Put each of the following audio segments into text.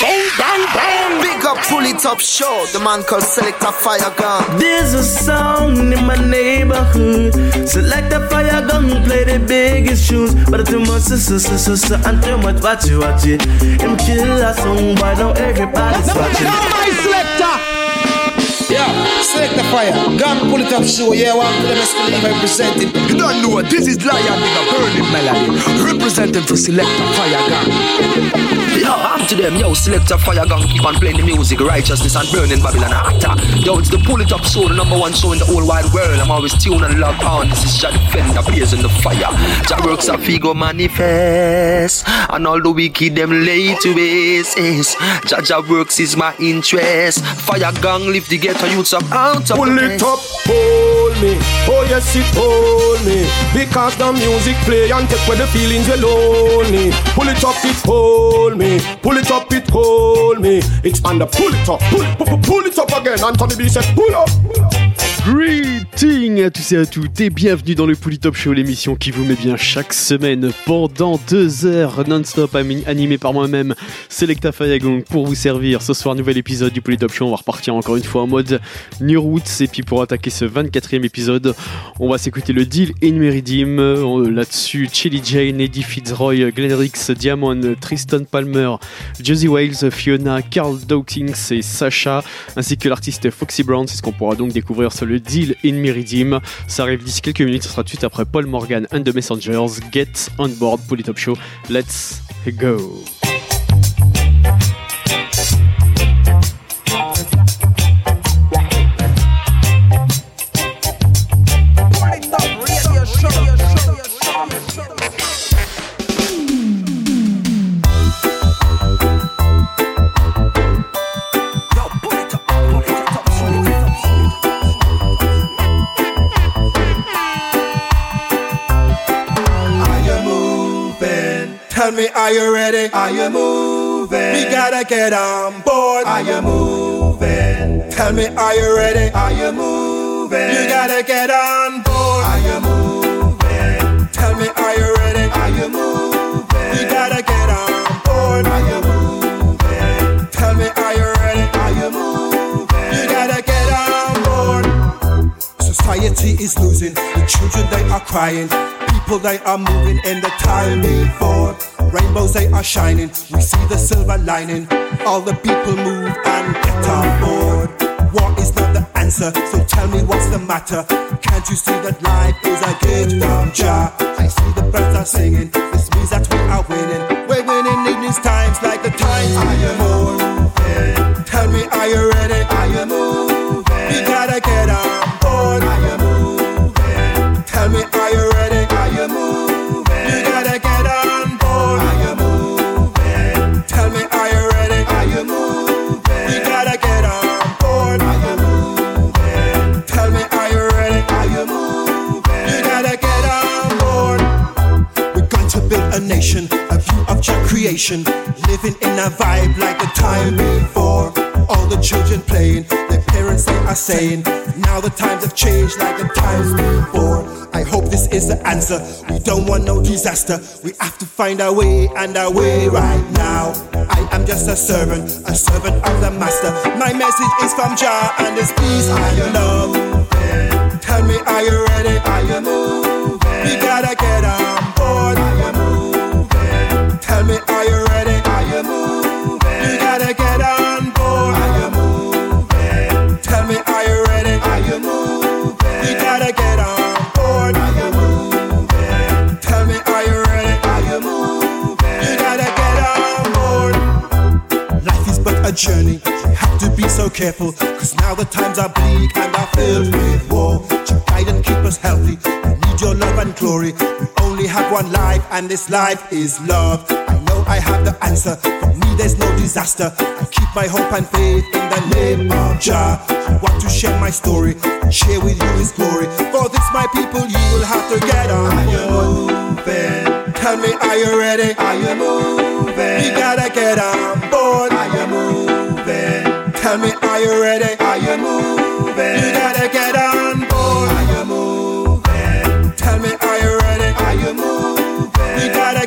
Bang, bang, bang. Big up, pull it up, show. The man called Selector Fire Gun. There's a song in my neighborhood. Select a fire gun, play the biggest tunes. But too much, so, so, so, so, so, and too much, watch it, watch it. Him kill a song, but now everybody's watching. my selector. Yeah, select the fire. Gun pull it up, show. Yeah, one for the best believe I present it. You don't know what this is Lion Nigga Burning Melody representing for Selector Fire Gang. Yo, I'm to them, yo, Selector Fire Gang keep on playing the music, righteousness and burning Babylon actor. Yo, it's the Pull It Up show, the number one show in the whole wide world. I'm always tuned and locked on. This is Jah Defender, blazing the fire. Jah works a figo manifest, and all the wicked them lay to waste. Jah Jah works is my interest. Fire Gang lift the ghetto youths up out of Pull it up, hold me. Oh yes, it hold me. Because the music play and take away the feelings you lonely. Pull it up, it hold me. Pull it up, it hold me. It's under pull it up, pull it, pull, pull it up again. Anthony B said pull up. Pull up. Greeting à tous et à toutes et bienvenue dans le Polytop Show, l'émission qui vous met bien chaque semaine pendant deux heures non-stop ami- animé par moi-même, Selecta Fayagong pour vous servir. Ce soir, nouvel épisode du Polytop Show. On va repartir encore une fois en mode New Roots et puis pour attaquer ce 24e épisode, on va s'écouter le deal in Meridim. Euh, Là-dessus, Chili Jane, Eddie Fitzroy, Glenn Rix, Diamond, Tristan Palmer, Josie Wales, Fiona, Carl Dawkins et Sacha, ainsi que l'artiste Foxy Brown. C'est ce qu'on pourra donc découvrir sur le deal in Meridim. Ça arrive d'ici quelques minutes. Ce sera tout de suite après Paul Morgan and the Messengers. Get on board Polytop Show. Let's go. Tell me, are you ready? Are you moving? We gotta get on board. Are you moving? Tell me, are you ready? Are you moving? You gotta get on board. Are you moving? Tell me, are you ready? Are you moving? You gotta get Society is losing, the children they are crying. People they are moving in the time before. Rainbows they are shining, we see the silver lining. All the people move and get on board. War is not the answer, so tell me what's the matter. Can't you see that life is a gift from Jah? I see the birds are singing, this means that we are winning. We're winning in these times like the times are you moving? Tell me, are you ready? Are you moving? We gotta get on board. Are you moving? Tell me, are you ready? Are you moving? You gotta get on board. Are you moving? Tell me, are you ready? Are you moving? We gotta get on board. Are you moving? Tell me, are you ready? Are you moving? You gotta get on board. We're going to build a nation, a view of your creation, living in a vibe like the time before. All the children playing, their parents they are saying, now the times have changed like the times before. I hope this is the answer. We don't want no disaster. We have to find our way and our way right now. I am just a servant, a servant of the master. My message is from Jah and it's peace and love. Tell me, are you ready? Are you moving? We gotta get on careful. Cause now the times are bleak and are filled with war. To guide and keep us healthy. We need your love and glory. We only have one life, and this life is love. I know I have the answer. For me, there's no disaster. I keep my hope and faith in the name of Jah. I want to share my story, and share with you His glory. For this, my people, you will have to get on. Are you moving? Tell me, are you ready? Are you moving? We gotta get on board. Are you moving? Tell me, are you ready? Are you moving? You gotta get on board. Are you moving? Tell me, are you ready? Are you moving? You gotta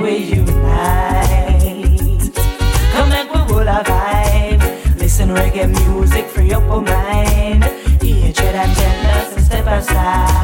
we unite. Come and we full of vibes. Listen reggae music, free up your mind. Hatred and jealousy, step aside.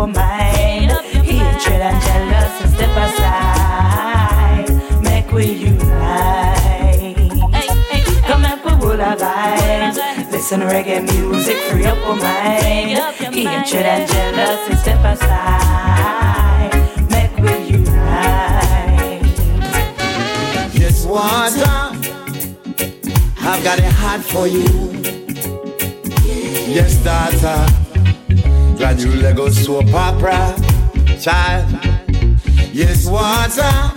Your mind. Hatred and jealousy, step aside. Make we unite. Come and put full of vibes. Listen reggae music, free up your mind. Hatred and jealousy, step aside. Make we unite. Yes, water. I've got it hot for you. Yes, daughter. Glad you go soap opera, child. Yes, water.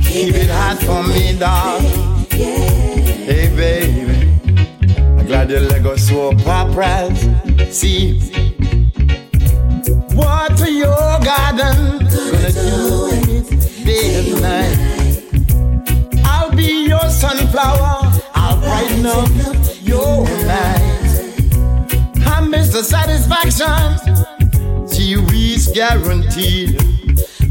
Keep it hot for me, dog. Hey, baby. I'm glad you let go soap operas. See, water your garden. Gonna do it day and night. I'll be your sunflower. I'll brighten up your night. Mr. Satisfaction. Two weeks guaranteed.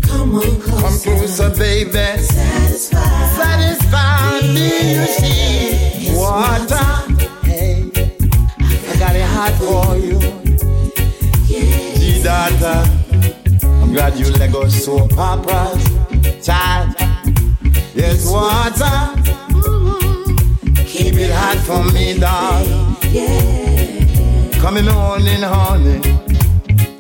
Come on, come closer, baby. Satisfy, satisfy me, you see. Water, hey, I got it hot for you. G-Data, I'm glad you let go soap operas. Child, yes, water. Mm-hmm. Keep it hot for me, dog. Coming on in, honey,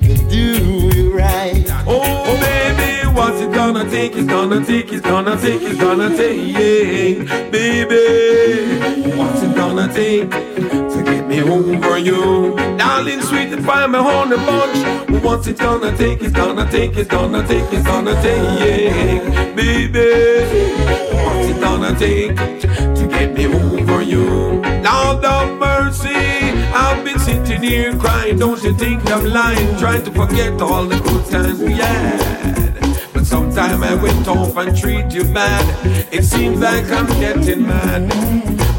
to do you right. Oh, baby, what's it gonna take? It's gonna take, it's gonna take, it's gonna take. Baby, what's it gonna take to get me over you? Darling, sweet and fine, my honey bunch. What's it gonna take? It's gonna take, it's gonna take, it's gonna take. Baby, what's it gonna take to get me over you? I've been sitting here crying. Don't you think I'm lying? Trying to forget all the good times we had. But sometime I went off and treat you bad. It seems like I'm getting mad.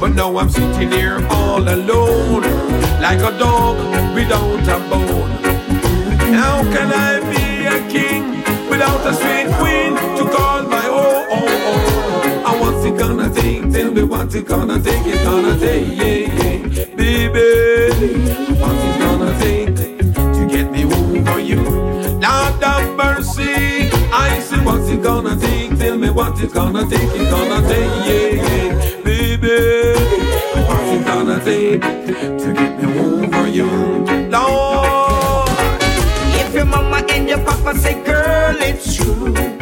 But now I'm sitting here all alone, like a dog without a bone. How can I be a king without a sweet queen to call my own? Oh, oh. And what's it gonna take? Tell me what's it gonna take? It's gonna take, yeah baby. What you gonna take to get me over you? Lord have mercy. I say, what you gonna take? Tell me what you gonna take. You gonna take, yeah, yeah, baby. What you gonna take to get me over you? Lord. If your mama and your papa say, girl, it's true.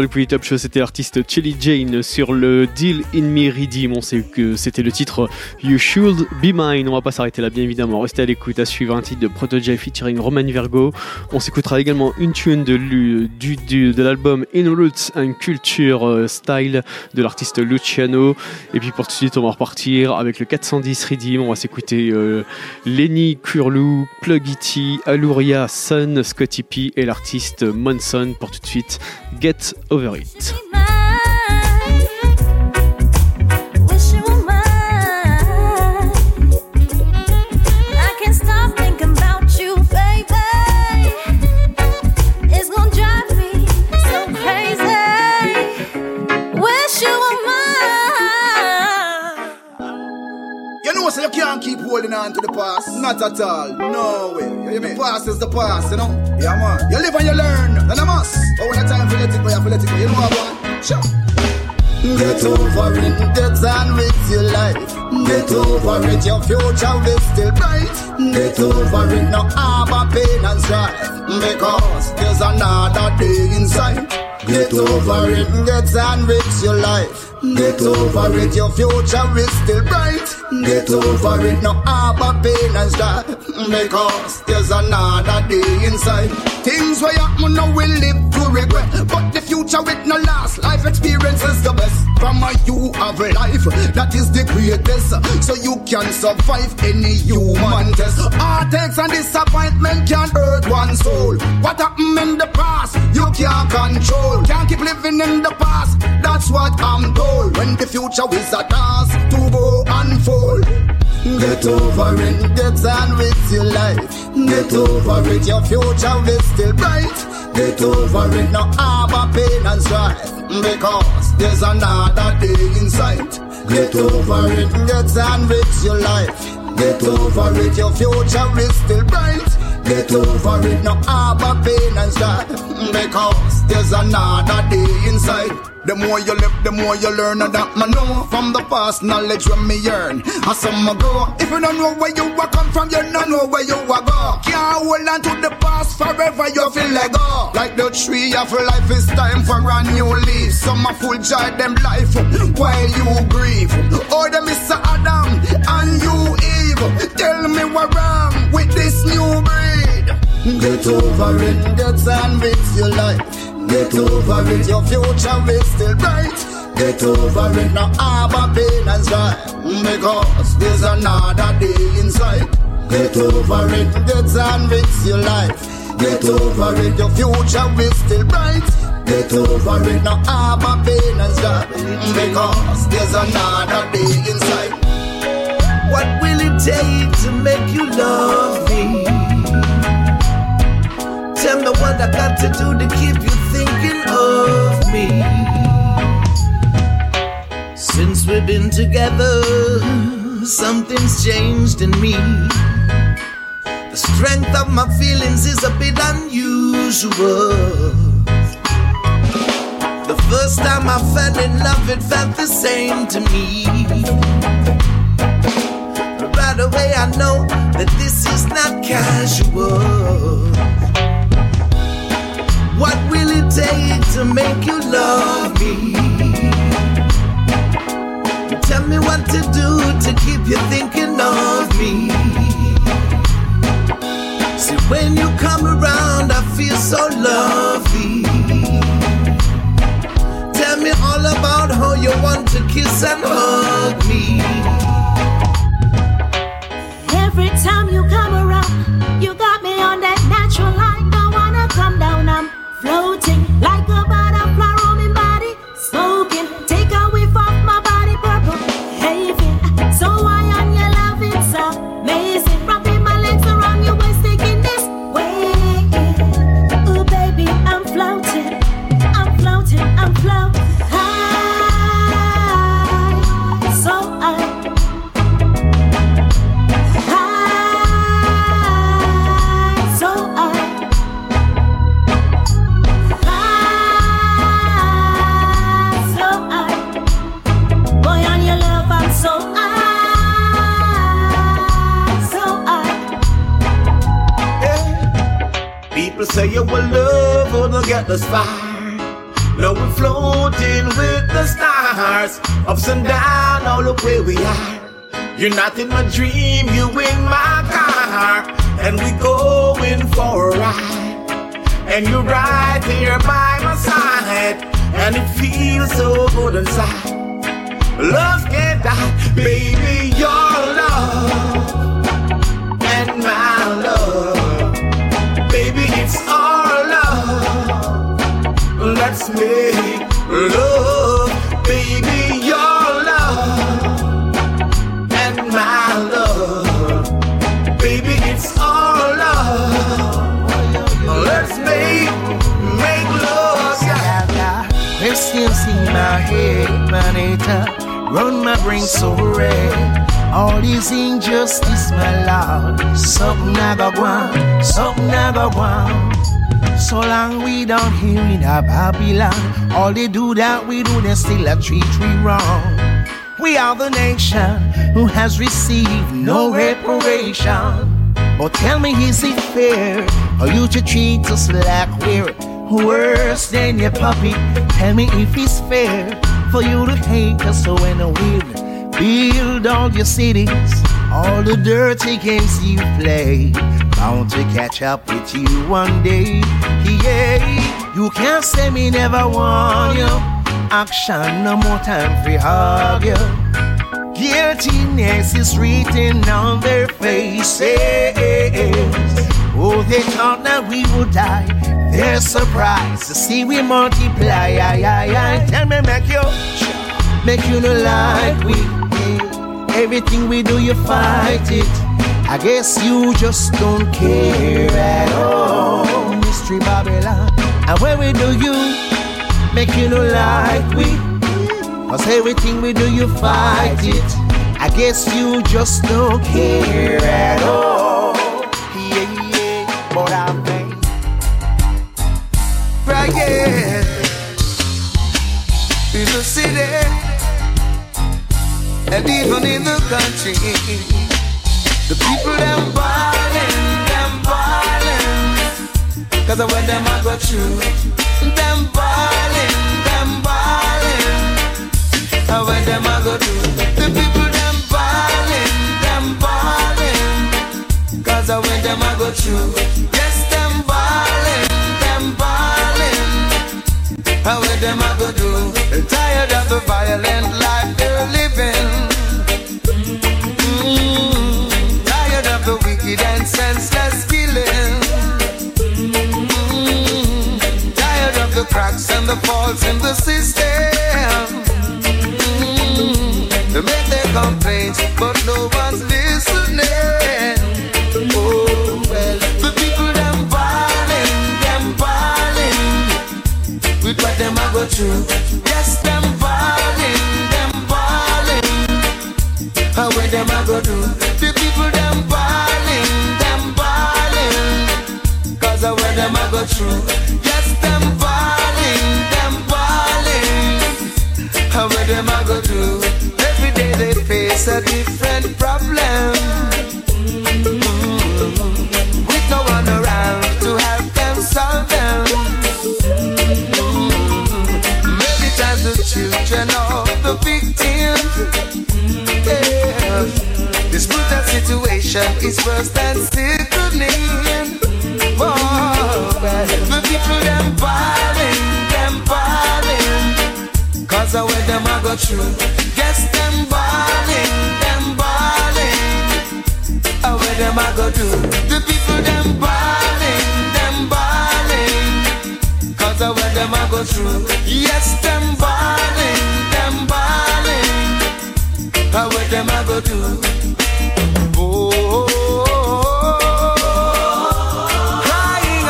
Le Poly Top Show, c'était l'artiste Chelly Jane sur le Deal in Me Redeem. On sait que c'était le titre You Should Be Mine. On va pas s'arrêter là, bien évidemment. Restez à l'écoute. À suivre un titre de Protege featuring Roman Virgo. On s'écoutera également une tune de, l'album In Roots and Culture euh, Style de l'artiste Luciano. Et puis pour tout de suite, on va repartir avec le 410 Redeem. On va s'écouter euh, Lenny Curlew, Plug Itty, Aluria, Sun, Scotty P et l'artiste Monson. Pour tout de suite, Get Over It. Keep holding on to the past. Not at all. No way. The past is the past, you know. Yeah, man. You live and you learn. And I must. But when the time for let it go, you have to let it go. You know what I? Sure. Get over it, get on with your life. Get over it, your future is still bright. Get over it, no harbor pain and strife. Because there's another day inside. Get over it, get on with your life. Get over it, your future is still bright. Get over it, no harbor pain and strife. Because there's another day inside. Things where happen now we live to regret. But the future with no last life experience is the best. From a you have life that is the greatest. So you can survive any human test. Heartaches and disappointment can hurt one soul. What happened in the past, you can't control. Can't keep living in the past. That's what I'm told. When the future is a task to go unfold. Get over it, get on with your life. Get over it, your future is still bright. Get over it, no harbor pain and strife. Because there's another day in sight. Get over it, get on with your life. Get over it, your future is still bright. Get over it, no harbor pain and strife. Because there's another day inside. The more you live, the more you learn, and that man know from the past knowledge when me yearn. I some go. If you don't know where you are come from, you don't know where you are go. Can't hold on to the past forever, you feel like go. Like the tree of life, it's time for a new leaf. Some a full joy them life while you grieve. Oh, the Mr. Adam and you Eve. Tell me what wrong with this new breed. Get over it, get on with your life. Get over it, your future is still bright. Get over it, now harbor pain and strife. Because there's another day inside. Get over it, get on with your life. Get over it, your future is still bright. Get over it, now harbor pain and strife. Because there's another day inside. What will take to make you love me? Tell me what I got to do to keep you thinking of me. Since we've been together, something's changed in me. The strength of my feelings is a bit unusual. The first time I fell in love, it felt the same to me. Right away, I know that this is not casual. What will it take to make you love me? Tell me what to do to keep you thinking of me. See, when you come around, I feel so lovely. Tell me all about how you want to kiss and hug You're not in my dream, Babylon, all they do that we do, they still a treat we wrong. We are the nation who has received no reparation. But tell me, is it fair for you to treat us like we're worse than your puppy? Tell me if it's fair for you to hate us when we build all your cities, all the dirty games you play, bound to catch up with you one day. Yeah, you can't say me never warn you. Action, no more time for argue. Guiltiness is written on their faces. Oh, they thought that we would die. They're surprised to see we multiply. Aye, aye, aye. Tell me, make you, make you no like we. Everything we do, you fight it. I guess you just don't care at all. Mystery Babylon. And when we do you, make you no like we. Cause everything we do, you fight it. I guess you just don't care at all. Cause of what them I go through, yes them ballin', them ballin', how what them I go do, tired of the violent life they're living. Mm, tired of the wicked and senseless killing. Mm, tired of the cracks and the faults in the system. Through. Yes, them ballin', them ballin'. How where them I go do? The people them ballin', them ballin'. Cause I where them I go through. Yes, them ballin', them ballin'. How where them I go do? Every day they face a different problem. The victims. This brutal situation is worse than sickening. Oh, the people them ballin', them ballin', cause of where them I go through. Yes, them ballin', them ballin', how where them I go do. The people them ballin', them ballin', cause of where them I go through. Yes, them ballin', them ballin'. How what them I go do? Oh, crying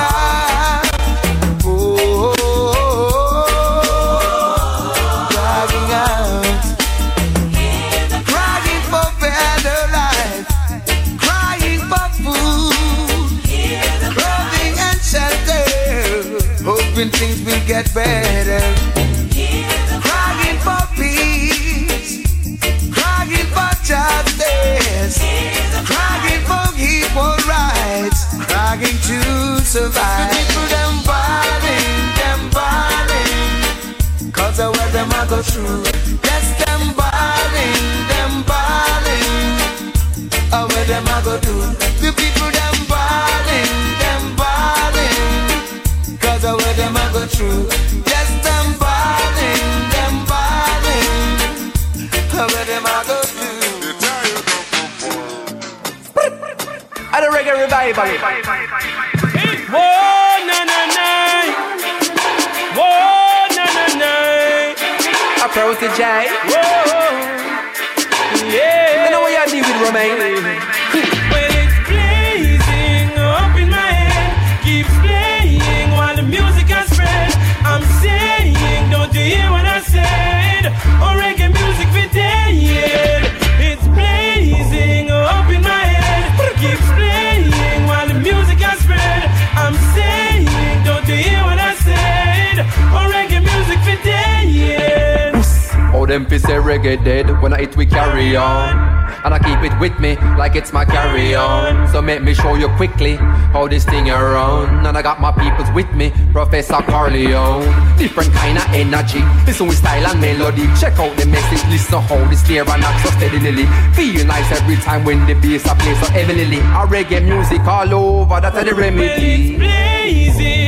survive. The people them ballin', them ballin', cause of what them I go through. Yes, them ballin', them ballin', how where them I go do. The people them ballin', them ballin', cause of what them I go through. Yes, them ballin', them ballin'. How where them I go do? And a reggae revival. Approach the J. Whoa, yeah. You know what you do with Romain? Them fi say reggae dead when I hit we carry on. And I keep it with me like it's my carry on. So make me show you quickly how this thing around. And I got my peoples with me, Professor Carleone. Different kind of energy, listen with style and melody. Check out the message, listen how this snare and act so steadily. Feel nice every time when the bass I play so heavily. A reggae music all over, that's the remedy. blazing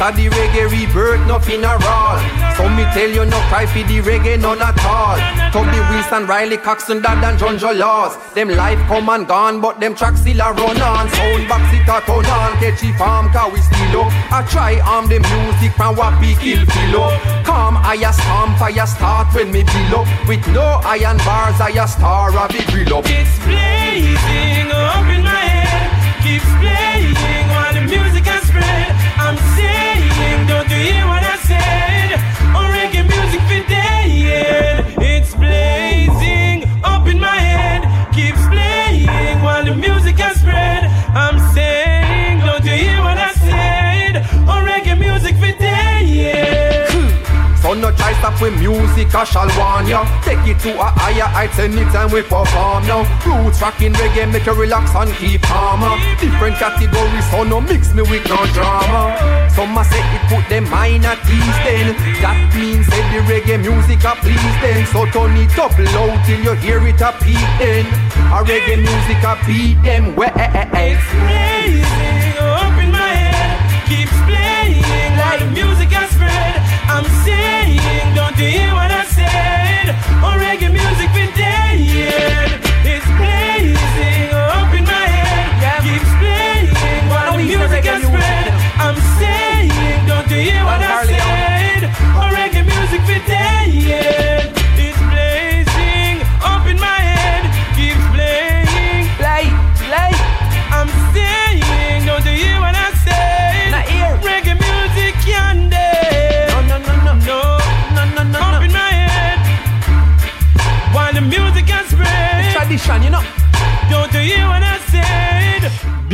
a the reggae rebirth, nothing a wrong. So me tell you no cry for the reggae none at all. Tubby Wilson, Riley Coxon, Dad and John Laws. Them life come and gone, but them tracks still a run on. Sound box it a turn on, catchy farm car we still up. I try arm the music from what we kill feel up. Calm, I a storm, fire start when me build up. With no iron bars, I a star of the grill up. It's blazing up try stop with music, I shall warn ya. Take it to a higher heights anytime we perform now. Roots rocking reggae, make you relax and keep calm. Different categories, so no mix me with no drama. Some a say it put them mind at ease then. That means say the reggae music a please then. So turn it up loud till you hear it a peak then. A reggae music a beat them. Well, said? On reggae music for dead. It's blazing up in my head, keeps playing while the music has spread.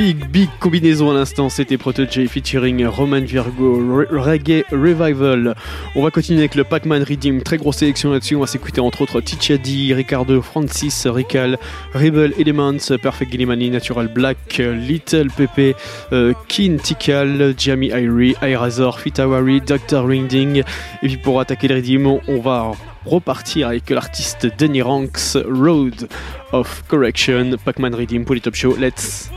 Big, big combinaison à l'instant, c'était Protege featuring Roman Virgo, Re- Reggae Revival. On va continuer avec le Pac-Man Redeem, très grosse sélection là-dessus. On va s'écouter entre autres Tichadi, Ricardo, Francis, Rical, Rebel Elements, Perfect Gillimani, Natural Black, Little Pepe, euh, Keen Tikal, Jamie Irie, Irazor, Fitawari, Dr. Ringding. Et puis pour attaquer le Redeem, on va repartir avec l'artiste Denny Ranks, Road of Correction, Pac-Man Redeem pour les Top Show. Let's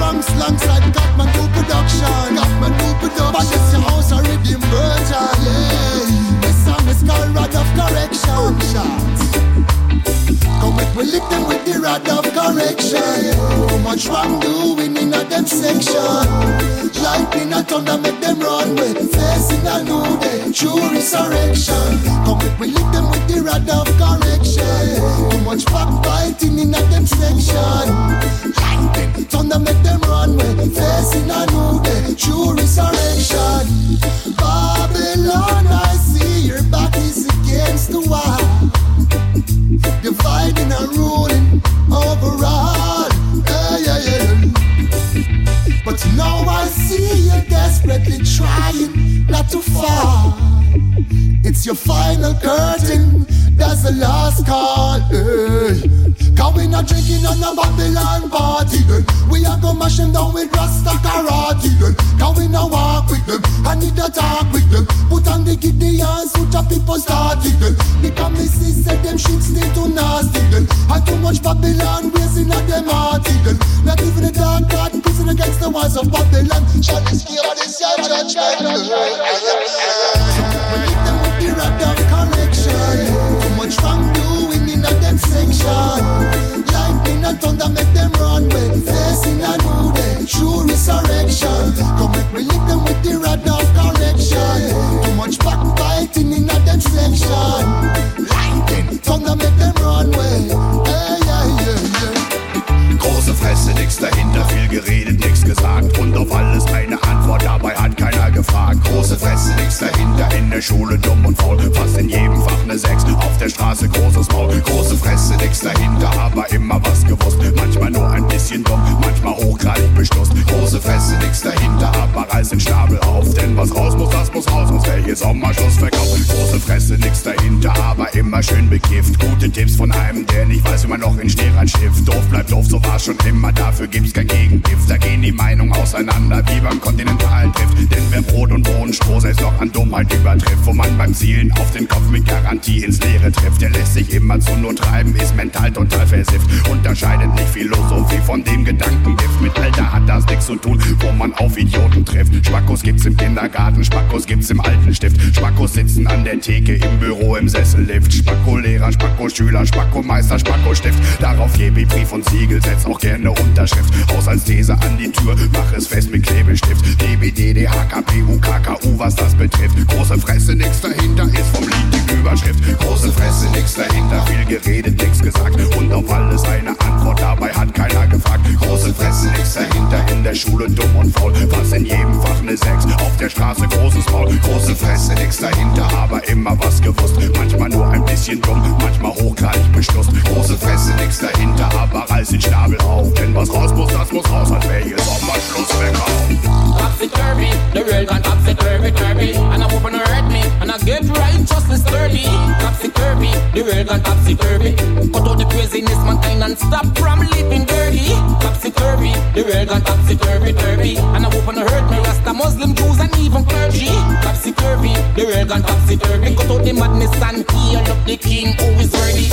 Ranks alongside Gatman 2 Production. Gatman 2 Production. But it's your house in virgin. Yeah. This song is called Rod of Correction. We lick them with the rod of correction. Too much wrong doing in a them section. Lightning and thunder make them run with facing a new day. True resurrection. Come with we lick them with the rod of correction. Too much backbiting in a them section. Lightning thunder make them run with facing a new day. True resurrection. Babylon, I see your back is against the wall dividing and ruling overall. Yeah. But now I see you desperately trying not to fall. It's your final curtain, that's the last call. Cause we not drinking on the Babylon party then. We are gonna mash them down with Rasta karate then. Cause we not walk with them, I need to talk with them. Put on the Gideons, put your people started then. Because see said them shit still too nasty then. And too much Babylon raising at them hearty then. Not even the dark God prison against the walls of Babylon. Shall this be all this your judgment? We hit them with the rod of correction. Too much wrongdoing in section. Lightning and thunder make them run with facing a new day. True resurrection. Come make me lick them with the rod of correction. Too much backbiting in a them section. Lightning thunder make them run yeah. Große Fresse, nix dahinter, viel geredet, nix gesagt. Und auf alles eine Antwort, dabei hat gefragt. Große Fresse, nix dahinter, in der Schule dumm und faul. Fast in jedem Fach ne Sechs, auf der Straße großes Maul. Große Fresse, nix dahinter, aber immer was gewusst. Manchmal nur ein bisschen dumm, manchmal hochgradig bestusst. Große Fresse, nix dahinter, aber reiß den Schnabel auf. Denn was raus muss, das muss raus, sonst wär hier Sommerschluss verkauft. Große Fresse, nix dahinter, aber immer schön bekifft. Gute Tipps von einem, der nicht weiß, wie man noch in Schnee schifft. Doof bleibt doof, so war schon immer, dafür gibt's kein Gegengift. Da gehen die Meinungen auseinander, wie beim kontinentalen Drift. Denn wer Brot und Bohnenstroh selbst noch an Dummheit übertrifft, wo man beim Zielen auf den Kopf mit Garantie ins Leere trifft, der lässt sich immer zu nur treiben, ist mental total versifft. Unterscheidet nicht Philosophie von dem Gedankengift. Mit Alter hat das nichts zu tun, wo man auf Idioten trifft. Spackos gibt's im Kindergarten, Spackos gibt's im alten Stift. Spackos sitzen an der Theke, im Büro, im Sessellift. Spacko-Lehrer, Spacko-Schüler, Spacko-Meister, Spacko-Stift. Darauf gebe ich Brief und Siegel, setz auch gerne Unterschrift. Haushaltsthese an die Tür, mach es fest mit Klebestift. UKKU, was das betrifft. Große Fresse, nix dahinter ist vom Lied die Überschrift. Große Fresse, nix dahinter, viel geredet, nix gesagt. Und auf alles eine Antwort, dabei hat keiner gefragt. Große Fresse, nix dahinter, in der Schule dumm und faul. Was in jedem Fach ne Sechs, auf der Straße großes Maul. Große Fresse, nix dahinter, aber immer was gewusst. Manchmal nur ein bisschen dumm, manchmal hochgradig bestusst. Große Fresse, nix dahinter, aber reiß den Schnabel auf. Denn was raus muss, das muss raus, als wär hier Sommerschlusswecker. Topsy-turvy, the world gone topsy-turvy, turvy And I'm hoping to hurt me, and I get righteously sturdy Topsy-turvy, the world gone topsy-turvy Cut out the craziness, mankind, and stop from living dirty. Topsy-turvy, the world gone topsy-turvy, turvy And I'm hoping to hurt me, Rasta, Muslim, Jews, and even clergy. Topsy-turvy, the world gone topsy-turvy Cut out the madness and heal up the king who is worthy.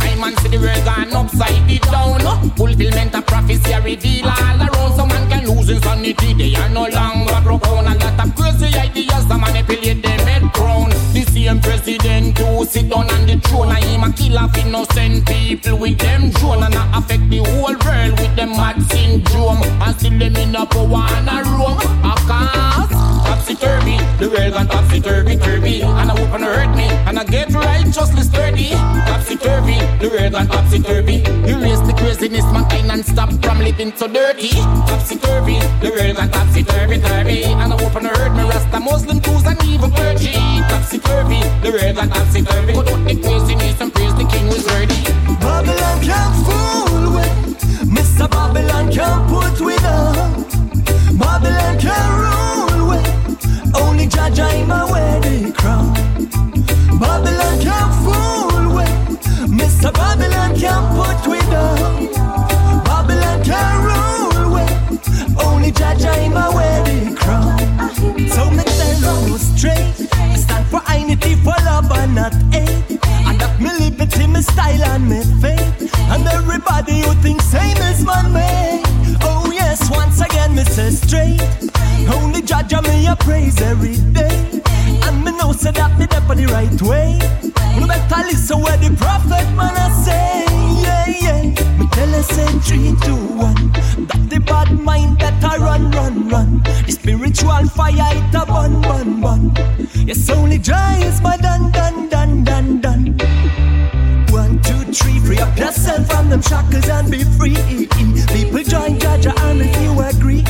I man see the world gone upside it down. Fulfillment of prophecy reveal all around. So man can lose insanity, they are no longer profound lot of crazy ideas that manipulate them head crown The same president who sit down on the throne And him a kill off innocent people with them drone And I affect the whole world with them mad syndrome. And still them in a power and a room. A cause Topsy-turvy, the world gone topsy-turvy, turvy And I hope and hurt me, and I get righteously sturdy. Topsy-turvy, the world gone topsy-turvy Erase the craziness, mankind and stop from living so dirty. Topsy-turvy, the world gone topsy-turvy, turvy And I hope and hurt me, Rasta, Muslim, Jews and even clergy. Topsy-turvy, the world gone topsy-turvy Put out the craziness and praise the king who's worthy. Babylon can't fool with. Mr. Babylon can't put with praise every day. And me know say that me there for the right way. No better listen where the prophet man a say? Yeah, yeah. Me tell her say three, two, one. That the bad mind better run, run, run. The spiritual fire it a burn, burn, burn. Yes, only joy is my done, done, done, done, done one, two, three, free up yourself from them shackles and be free. People join Jaja and if you agree,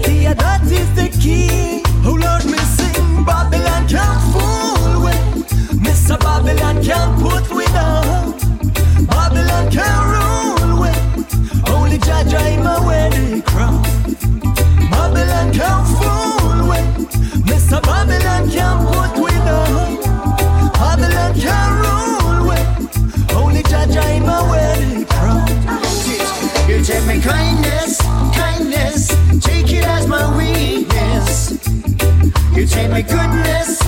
unity, that is the can't put with her. Babylon can't rule with, only Jaja in my wedding crown. Babylon can't fool with, Mr. Babylon can't put with her. Babylon can't rule with Only Jaja in my wedding crown You take my kindness, kindness, take it as my weakness. You take my goodness,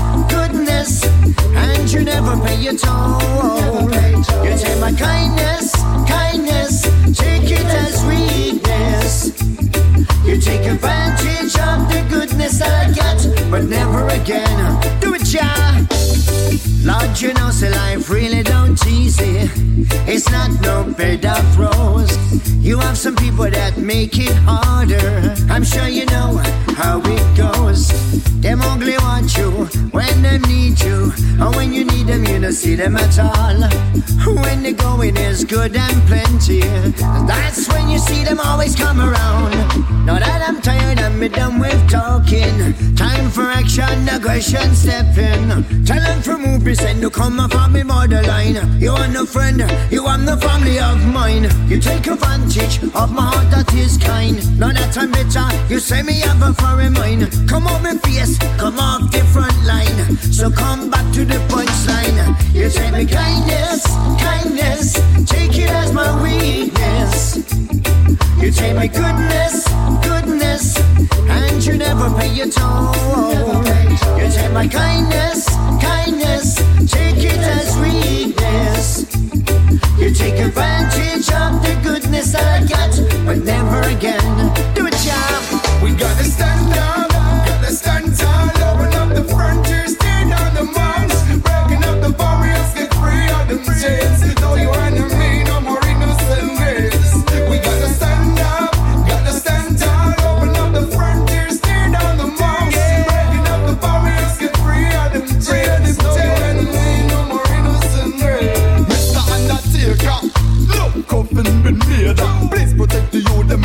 you never pay your toll. You take my kindness, kindness, take it as weakness. You take advantage of the goodness that I get, but never again. Do it, yeah. Lord, you know, say life really don't easy. It's not no bed of rose. You have some people that make it harder. I'm sure you know how it goes. Them ugly want you when them need you, and when you need them, you don't see them at all. When the going is good and plenty, that's when you see them always come around. Now that I'm tired me done with talking. Time for action, aggression, step in. Them from move, present to come up on me borderline. You are no friend, you are no family of mine. You take advantage of my heart that is kind. Now that I'm bitter, you say me have a foreign mind. Come on, me face, come off different line. So come back to the punchline. You say me kindness, kindness, take it as my weakness. You take my goodness, goodness, and you never pay your toll. You take my kindness, kindness, take it as weakness. You take advantage of the goodness that I got, but never again.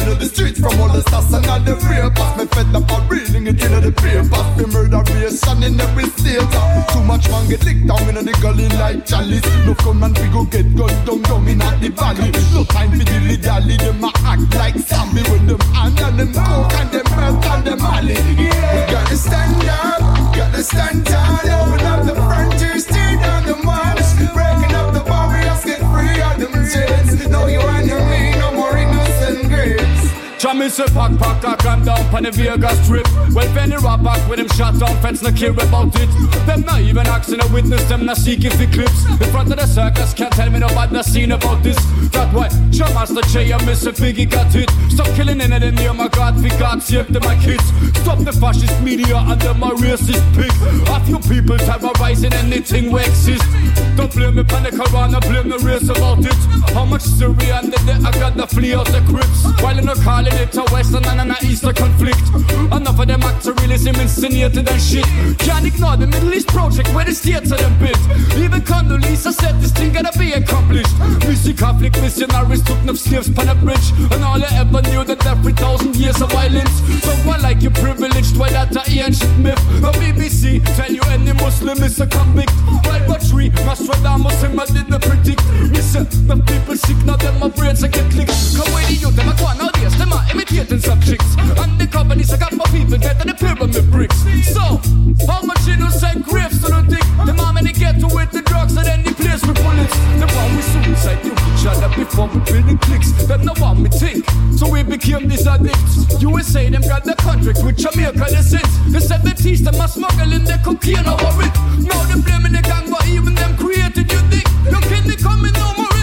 Youth, in the streets from all the stars and all the rapers. Me fed up on reading it in the papers. Me murderation in every state. Too much man get licked down in the gully like chalice. No gunman we go get gunned down down in the valley. No time for dilly dally. Them a act like zombie when them hand and them coke Try me say pack pack a gun down pon the Vegas strip. Well, Benny rap back with him shot down fence, no care about it. Them not even asking a witness, them not seeking for clips. In front of the circus, can't tell me nobody not seen about this. That why, show Master J and Mr. Biggie got it. Stop killing in it, the name my God, we got sake, to my kids. Stop the fascist media and them my racist pig. A few people terrorizing anything we exist. Don't blame me pon the corona, blame the race about it. How much Syrian did they I got the flee out the crypts? While in the calling it a western and an eastern conflict. Enough of them act to really seem insinuated and shit. Can't ignore the Middle East project where the are them built. Even Condoleezza said this thing gotta be accomplished. Missy conflict missionaries took enough slaves on a bridge. And all I ever knew that every thousand years of violence. Someone like you privileged, why that a ancient myth. The BBC tell you any Muslim is a convict. Right but three, Nostradamus him I didn't predict. Listen, the people sick now them my brains are get clicked. Come with you, them a go nowadays, them a imitating subjects. And the companies I got more people get than the pyramid bricks. So, how much innocent graves do you think? The mom and they get to with the drugs then they place with bullets. The one with suicide, you each other before we building clicks. Them no one me think. So we became these addicts. USA them got the contract with Jamaica the sense. The 70s them are smuggling the cocaine over it. Now they blaming the gang, but even them created you think. Your kidney coming no more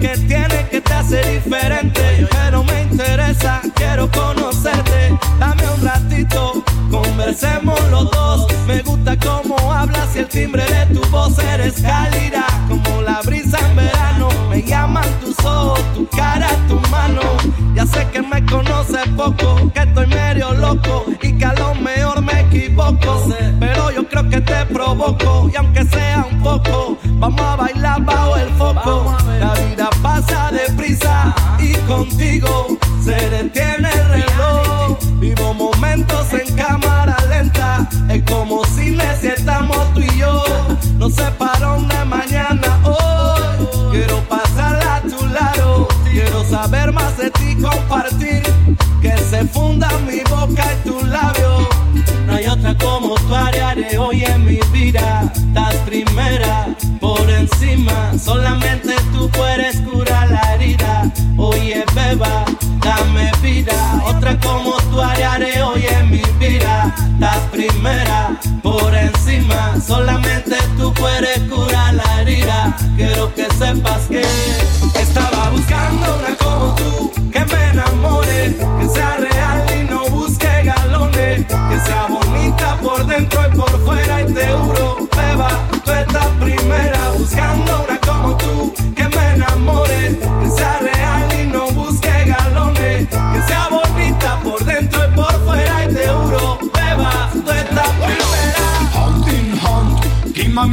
Qué tiene que te hace diferente, pero me interesa, quiero conocerte. Dame un ratito, conversemos los dos. Me gusta cómo hablas y el timbre de tu voz eres cálida, como la brisa en verano. Me llaman tus ojos, tu cara, tu mano. Ya sé que me conoces poco, que estoy medio loco y que a lo mejor me equivoco. Pero yo creo que te provoco y aunque sea un poco, vamos a bailar bajo el foco. contigo se detiene el reloj. Vivo momentos en cámara lenta, es como si necesitamos tú y yo. No sé para dónde mañana hoy. Quiero pasarla a tu lado, quiero saber más de ti, compartir. Que se funda mi boca y tu labio. No hay otra como tu área de hoy en mi vida. Estás primera, por encima. Solamente tú puedes curarla dame vida. Otra como tú haré hoy en mi vida. La primera.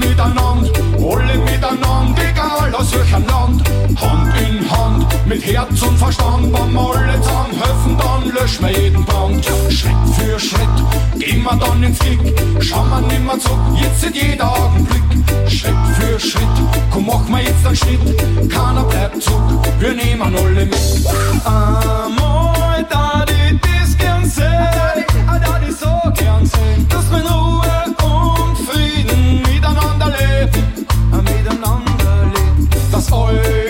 miteinander, alle miteinander, egal aus welchem Land. Hand in Hand, mit Herz und Verstand, beim alle zusammen helfen, dann löschen wir jeden Brand. Schritt für Schritt, gehen wir dann ins Kick, schauen wir nimmer zurück, jetzt sind jeder Augenblick. Schritt für Schritt, komm, mach mal jetzt einen Schritt, keiner bleibt zurück, wir nehmen alle mit. Einmal da die das gern sehen, ah, da die so gern sehen, dass wir in Ruhe away.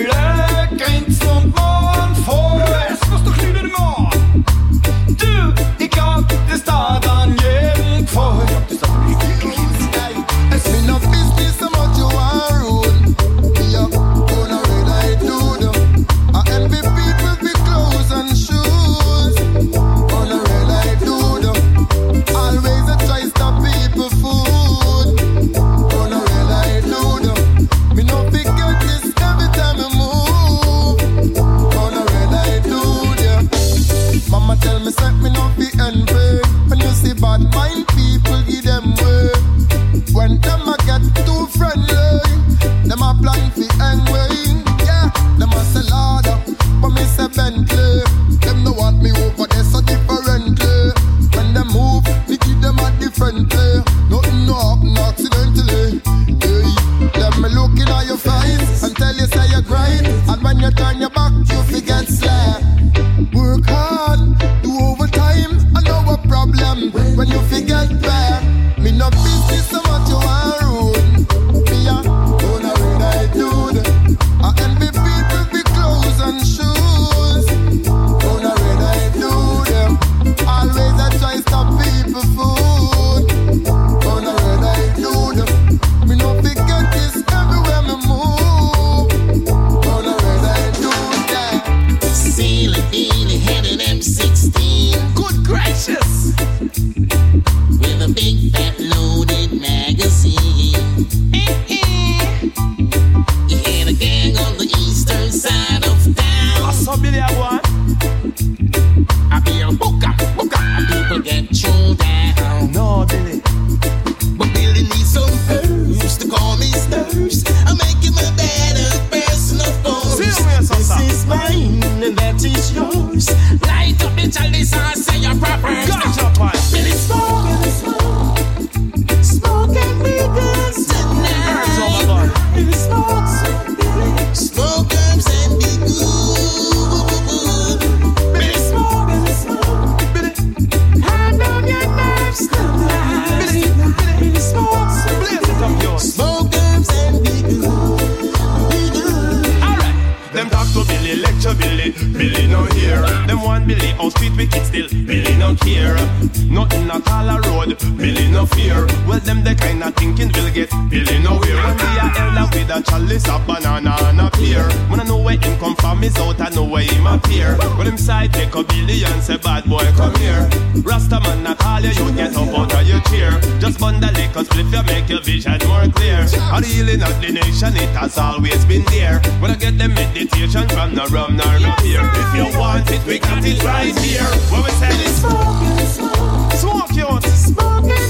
here. Well, them the kind of thinking will get Billy nowhere. When we are elder with a chalice, a banana and a beer, When I know where him come from, is out, I know where him appear. When them side take a Billy and say, bad boy, come here. Rasta man, I call you, you get up out of your chair. Just bundle it, cause if you make your vision more clear. A healing of the nation, it has always been there. When I get the meditation from the rum, nor no beer. If you want it, we got it right here. What we say? Smoke, smoke, smoke, smoke, smoke.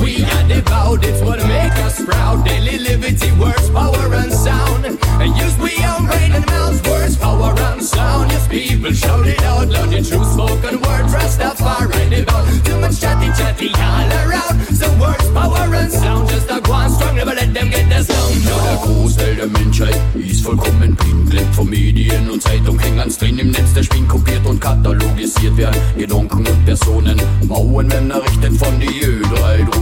We are devout, it's what make us proud. Daily liberty, words, power and sound. And use we own brain and mouths, words, power and sound. Yes, people shout it out loud. The true spoken word, trust up far right about. Too much chatty chatty all around. So words, power and sound. Just a one strong, never let them get us down. Ja, der Großteil der Menschheit ist vollkommen blind. Lebt von Medien und Zeitung, hängen ans drin im Netz. Der Spin kopiert und katalogisiert werden. Gedanken und Personen. Mauern Männer richten von die Öl.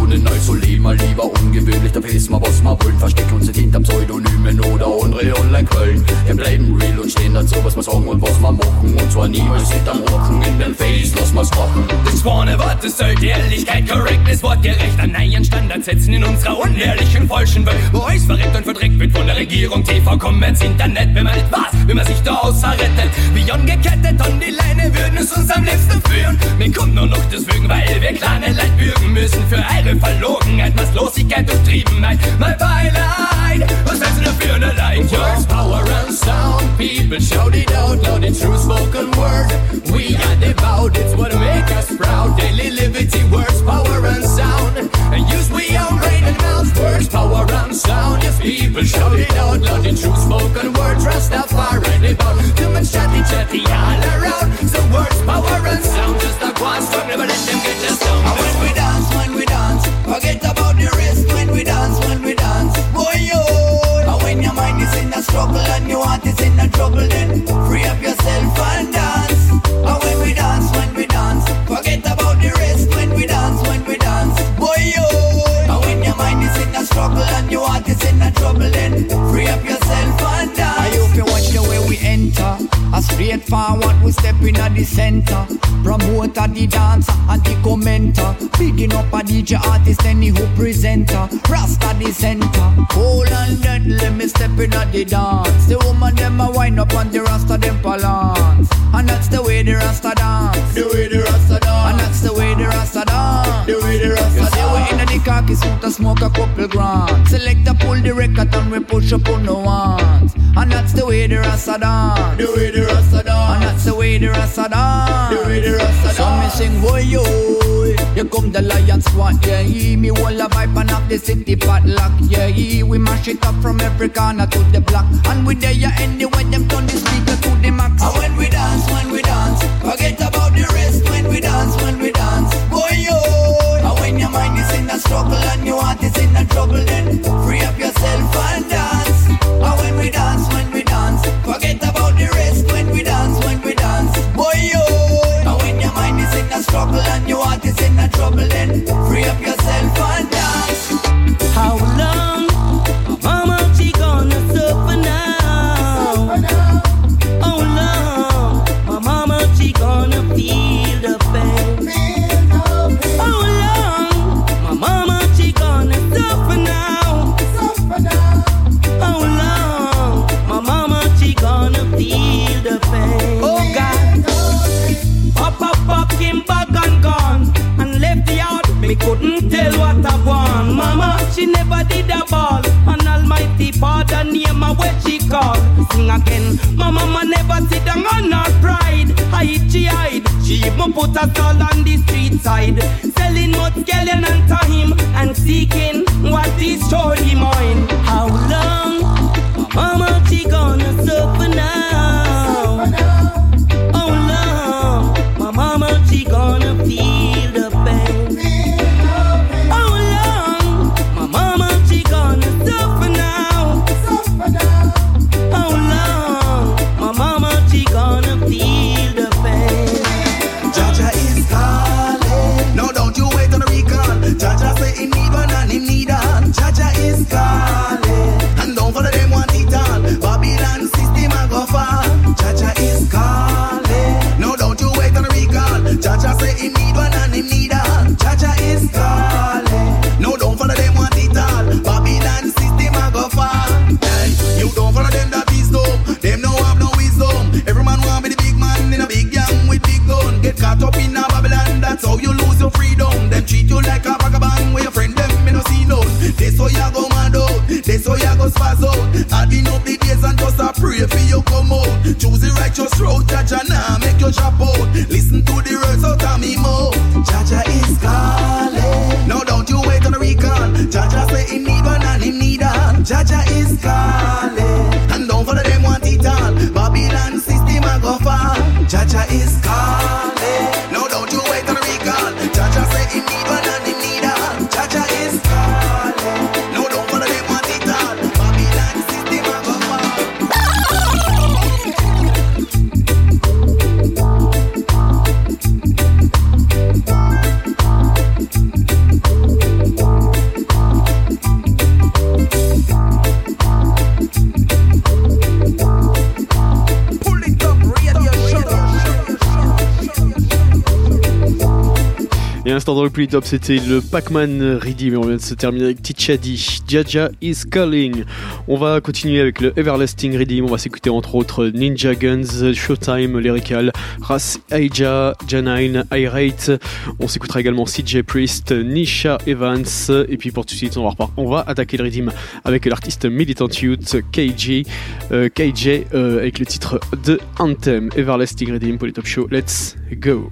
Drohnen, also leben wir lieber ungewöhnlich, da wissen wir, was wir wollen, verstecken uns nicht hinterm Pseudonymen oder andere Online-Quellen. Wir bleiben real und stehen dazu, was wir sagen und was wir machen, und zwar niemals hinterm Rocken in den Face, lass mal's machen. Das vorne Wort, das sollte Ehrlichkeit, Correctness, wortgerecht an neuen Standard setzen in unserer unehrlichen falschen Welt, wo euch verreckt und verdreckt wird von der Regierung, TV, Kommerz, Internet, wenn man nicht weiß, wie man sich da außer rettet. Wie angekettet an die Leine würden es uns am liebsten führen. Mir kommt nur noch deswegen, weil wir kleine Leid bürgen müssen für eure Verlogenheit, Maßlosigkeit und Triebenheit. Mein Beileid, was heißt denn für eine Leid? Words, power and sound, people shout it out loud in true spoken word. We are devout, it's what make us proud. Daily liberty, words, power and sound. And use we own brain and mouth, words, power and sound. Yes, people shout it out loud in true spoken words. Rastafari too much chatty chatty all around. So words, power and sound, just a one strong, never let them get us down. Forget about the rest when we dance, when we dance. Boy, yo. And when your mind is in a struggle and your heart is in a trouble, then free up yourself and dance. And when we dance, when we dance, forget about the rest when we dance, when we dance. Boy, yo. And when your mind is in a struggle and your heart is in a trouble, then free up yourself A straight forward, we step in at the center. Promoter, the dancer, and the commenter. Picking up a DJ artist, any who presenter. Rasta the center. Hold on that, let me step in at the dance. The woman them a wind up on the Rasta them balance. And that's the way the Rasta dance. The way the Rasta dance. And that's the way the Rasta dance. The way the Rasta You in suit and smoke a couple grand. Select a pull the record and we push up on the ones. And that's the way the Rasta dance. The way the Rasta dance. And that's the way the Rasta dance. The way the Rasta dance. So me sing, boy, yo. Here come the lion squad, yeah. he. Me wall a vibe and up the city padlock, yeah. he. We mash it up from every corner to the block. And we there yeah, anyway, them turn the speaker to the max. And when we dance, when we dance, forget about the rest when we dance, when we dance. Struggle and your heart is in a trouble, then free up yourself and dance. And when we dance, plus top, c'était le Pac-Man Ready, mais on vient de se terminer avec Tichadi. Jaja is calling. On va continuer avec le Everlasting Ready. On va s'écouter entre autres Ninja Guns, Showtime, Lyrical, Ras Aija, Janine, Irate. On s'écoutera également CJ Priest, Nisha Evans. Et puis pour tout de suite, on va, repart- on va attaquer le Redeem avec l'artiste Militant Youth, KJ, euh, KJ euh, avec le titre de Anthem. Everlasting Redeem pour les top show. Let's go.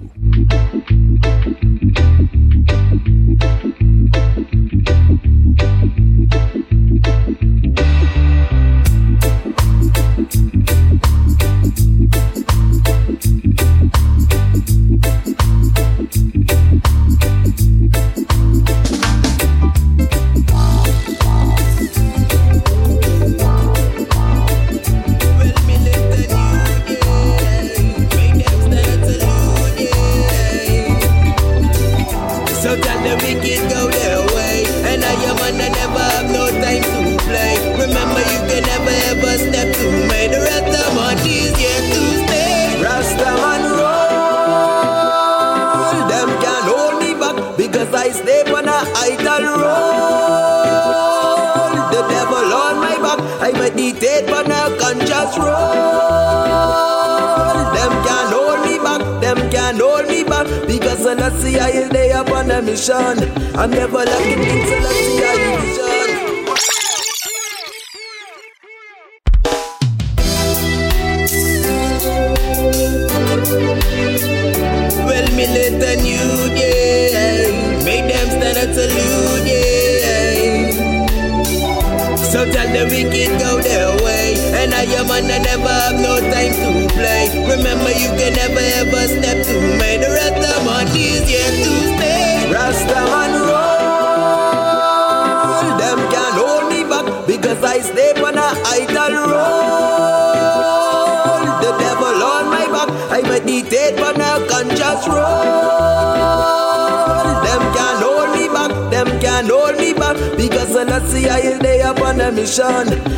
I'm never lacking things till I see I vision.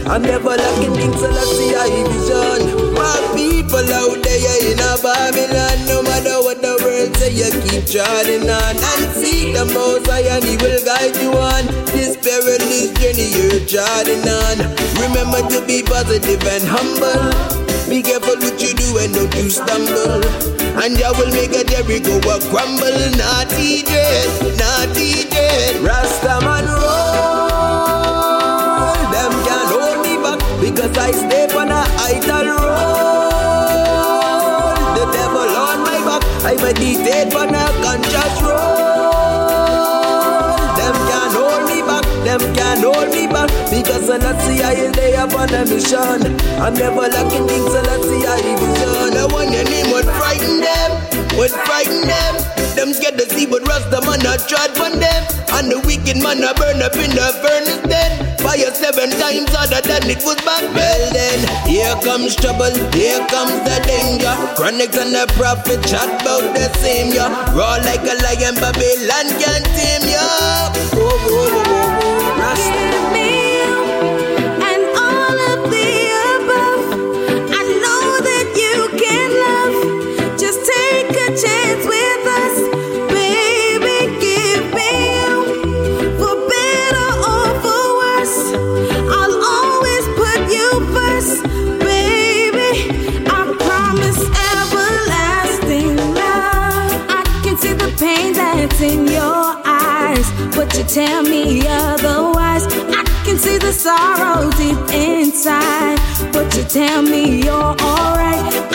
I'm never lacking things till I see I vision. My people out there in a Babylon, no matter what the world say, you keep trotting on and seek the most high and he will guide you on this perilous journey you're trotting on. Remember to be positive and humble. Be careful what you do and don't you stumble. And I will make a Jericho a crumble. Naughty dread, naughty dread. Rastaman roll. Idle roll. The devil on my back. I meditate on a conscious roll. Them can't hold me back. Them can't hold me back because when I see I is there upon a mission. I'm never lacking things till I see I vision. I want your name would frighten them, would frighten them. Them scared to see but Rasta man a trod on them. And the wicked man a burn up in the furnace then. Fire seven times harder than it was back Well then, here comes trouble, here comes the danger. Chronics and the prophet chat about the same, yeah. Raw like a lion, Babylon can't tame ya. Oh, oh, oh, oh, oh. Rasta. Tell me otherwise. I can see the sorrow deep inside, but you tell me you're alright.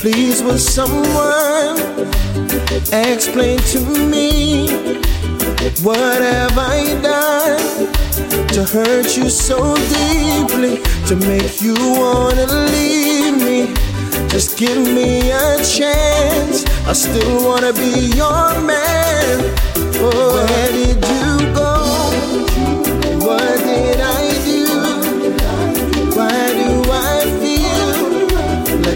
Please, will someone explain to me what have I done to hurt you so deeply, to make you wanna leave me? Just give me a chance. I still wanna be your man. Oh, where did you go? What did I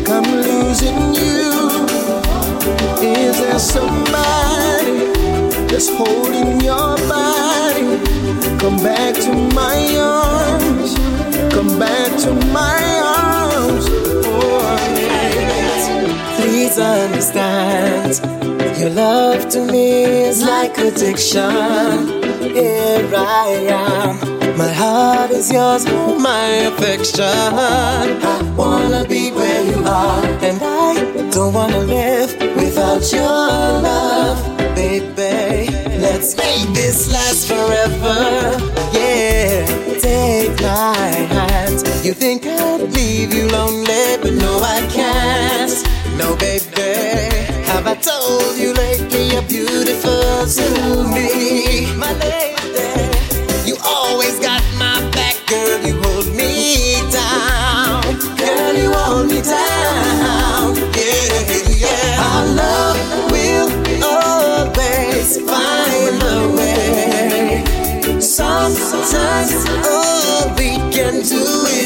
I'm losing you? Is there somebody that's holding your body? Come back to my arms. Come back to my arms. Oh. Please understand, your love to me is like addiction. Here I am, my heart is yours, my affection. I wanna be where you are, and I don't wanna live without your love, baby. Let's make this last forever. Yeah, take my hand. You think I'd leave you lonely, but no, I can't. No, baby. Have I told you lately you're beautiful to me, my lady? Our love will always find a way. Sometimes all we can do is.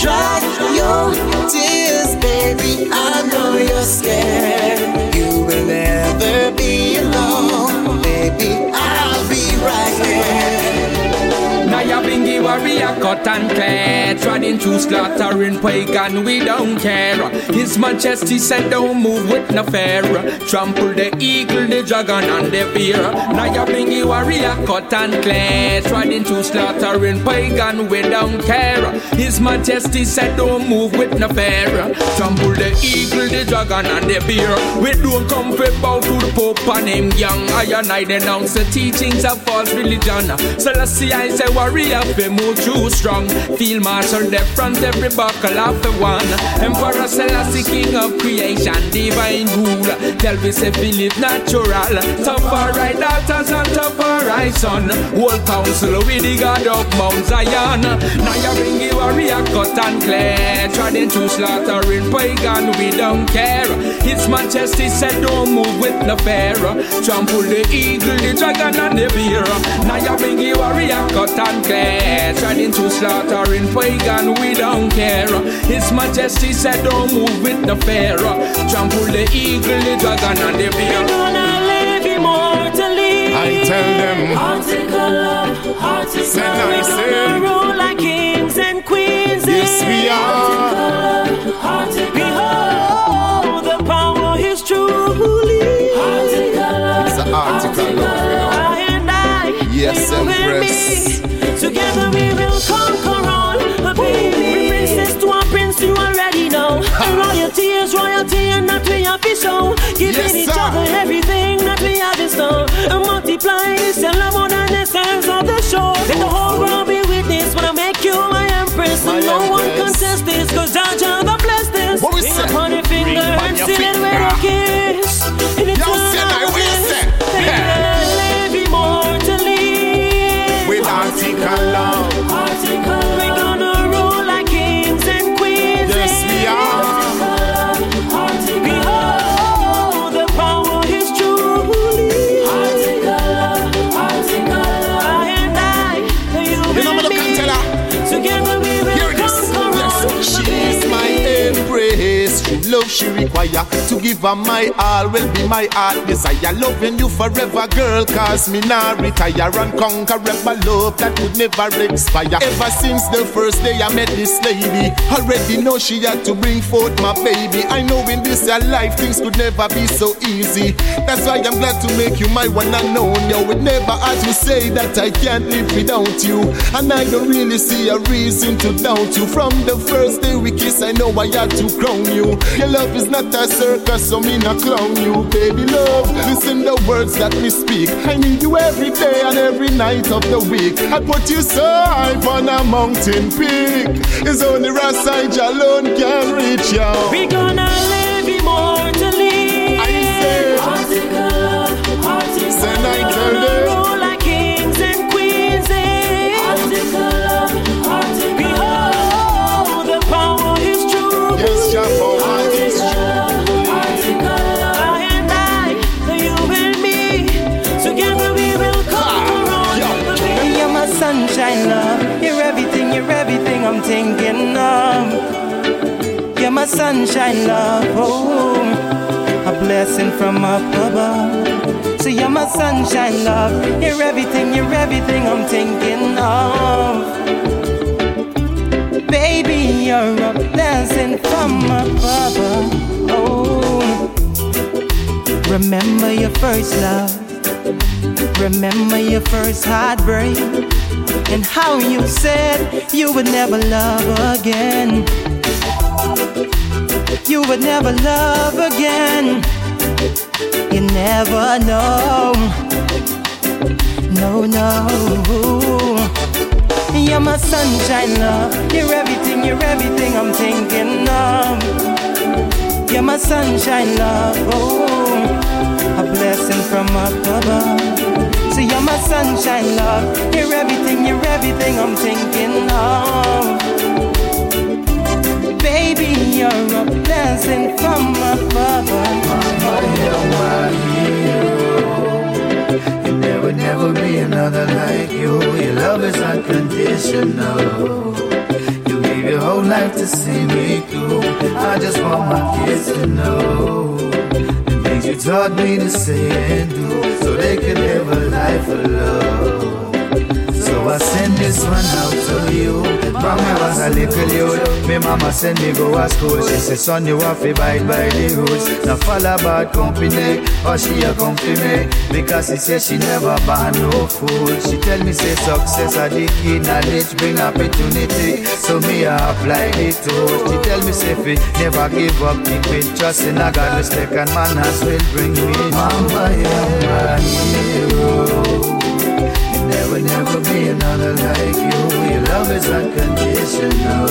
Dry your tears, baby. I know you're scared. You will never be alone, baby. I'll be right here. Now you bingy warrior cut and clear Treading through slaughtering pagan we don't care. His majesty said don't move with no fear. Trample the eagle, the dragon and the bear. Now you bingy warrior cut and clear. Treading through slaughtering pagan we don't care. His majesty said don't move with no fear. Trample the eagle, the dragon and the bear. We don't come for bow to the pope and him young I and I denounce the teachings of false religion. So let's see I say warrior fi move too strong. Feel the front every buckle of the one. Emperor Selassie king of creation Divine rule. Tell me say live natural. Tough for right daughters and tough for right son Whole council with the god of Mount Zion. Now you bring you warrior cut and clear. Trying to slaughtering pagan we don't care. His majesty said don't move with no fear. Trample the eagle, the dragon and the bear. Now you bring you warrior cut and clear. Trying to slaughtering pagan we don't care His majesty said don't move with the fear Trample the eagle, the dragon and the bear We gonna live immortally. I tell them. Article of, article Say now, we're say. gonna rule like kings and queens. Yes, we are. Article of, behold, the power is truly. Article of, It's an article of, you know. I and I, Yes, you and me. Together we will conquer show. Giving Yes, each other everything that we have in store. And multiply this and love than the sands of the shore. Let the whole world be witness when I make you my empress. My and no one empress. contest this, cause Jah the bless this. What we Ring upon your finger Ring and your seal it with a kiss. Love she require to give her my all. Will be my heart desire. Loving you forever, girl. Cause me now retire and conquer ever love that would never expire. Ever since the first day I met this lady, already know she had to bring forth my baby. I know in this life things could never be so easy. That's why I'm glad to make you my one and only. I would never have to say that I can't live without you. And I don't really see a reason to doubt you. From the first day we kiss, I know I had to crown you. Your love is not a circus, so me not clown you, baby love. Listen the words that we speak. I need you every day and every night of the week. I put you so high on a mountain peak. It's only Rasai alone can reach you. We gonna live immortally. Thinking of. You're my sunshine, love. Oh, a blessing from up above. So you're my sunshine, love. You're everything, you're everything I'm thinking of. Baby, you're a blessing from above. Oh, remember your first love. Remember your first heartbreak and how you said you would never love again. You would never love again. You never know. No, no. You're my sunshine, love. You're everything, you're everything I'm thinking of. You're my sunshine, love. Oh, a blessing from up above. So you're my sunshine, love. You're everything, you're everything I'm thinking of. Baby, you're a blessing from above. I you never, never be another like you. Your love is unconditional. You gave your whole life to see me through. I just want my kids to know things you taught me to say and do, so they can live a life of love. I send this one out to you. From me was a little youth. Me mama send me go to school. She say, son, you have to abide by the rules. Now follow bad company, or she a come me. Because she say she never ban no fool. She tell me say success are the key. Knowledge bring opportunity. So me I apply it to. She tell me say fi never give up. Keep it trust in a God. Respect and manners will bring me. Mama, you're my hero. There will never be another like you. Your love is unconditional.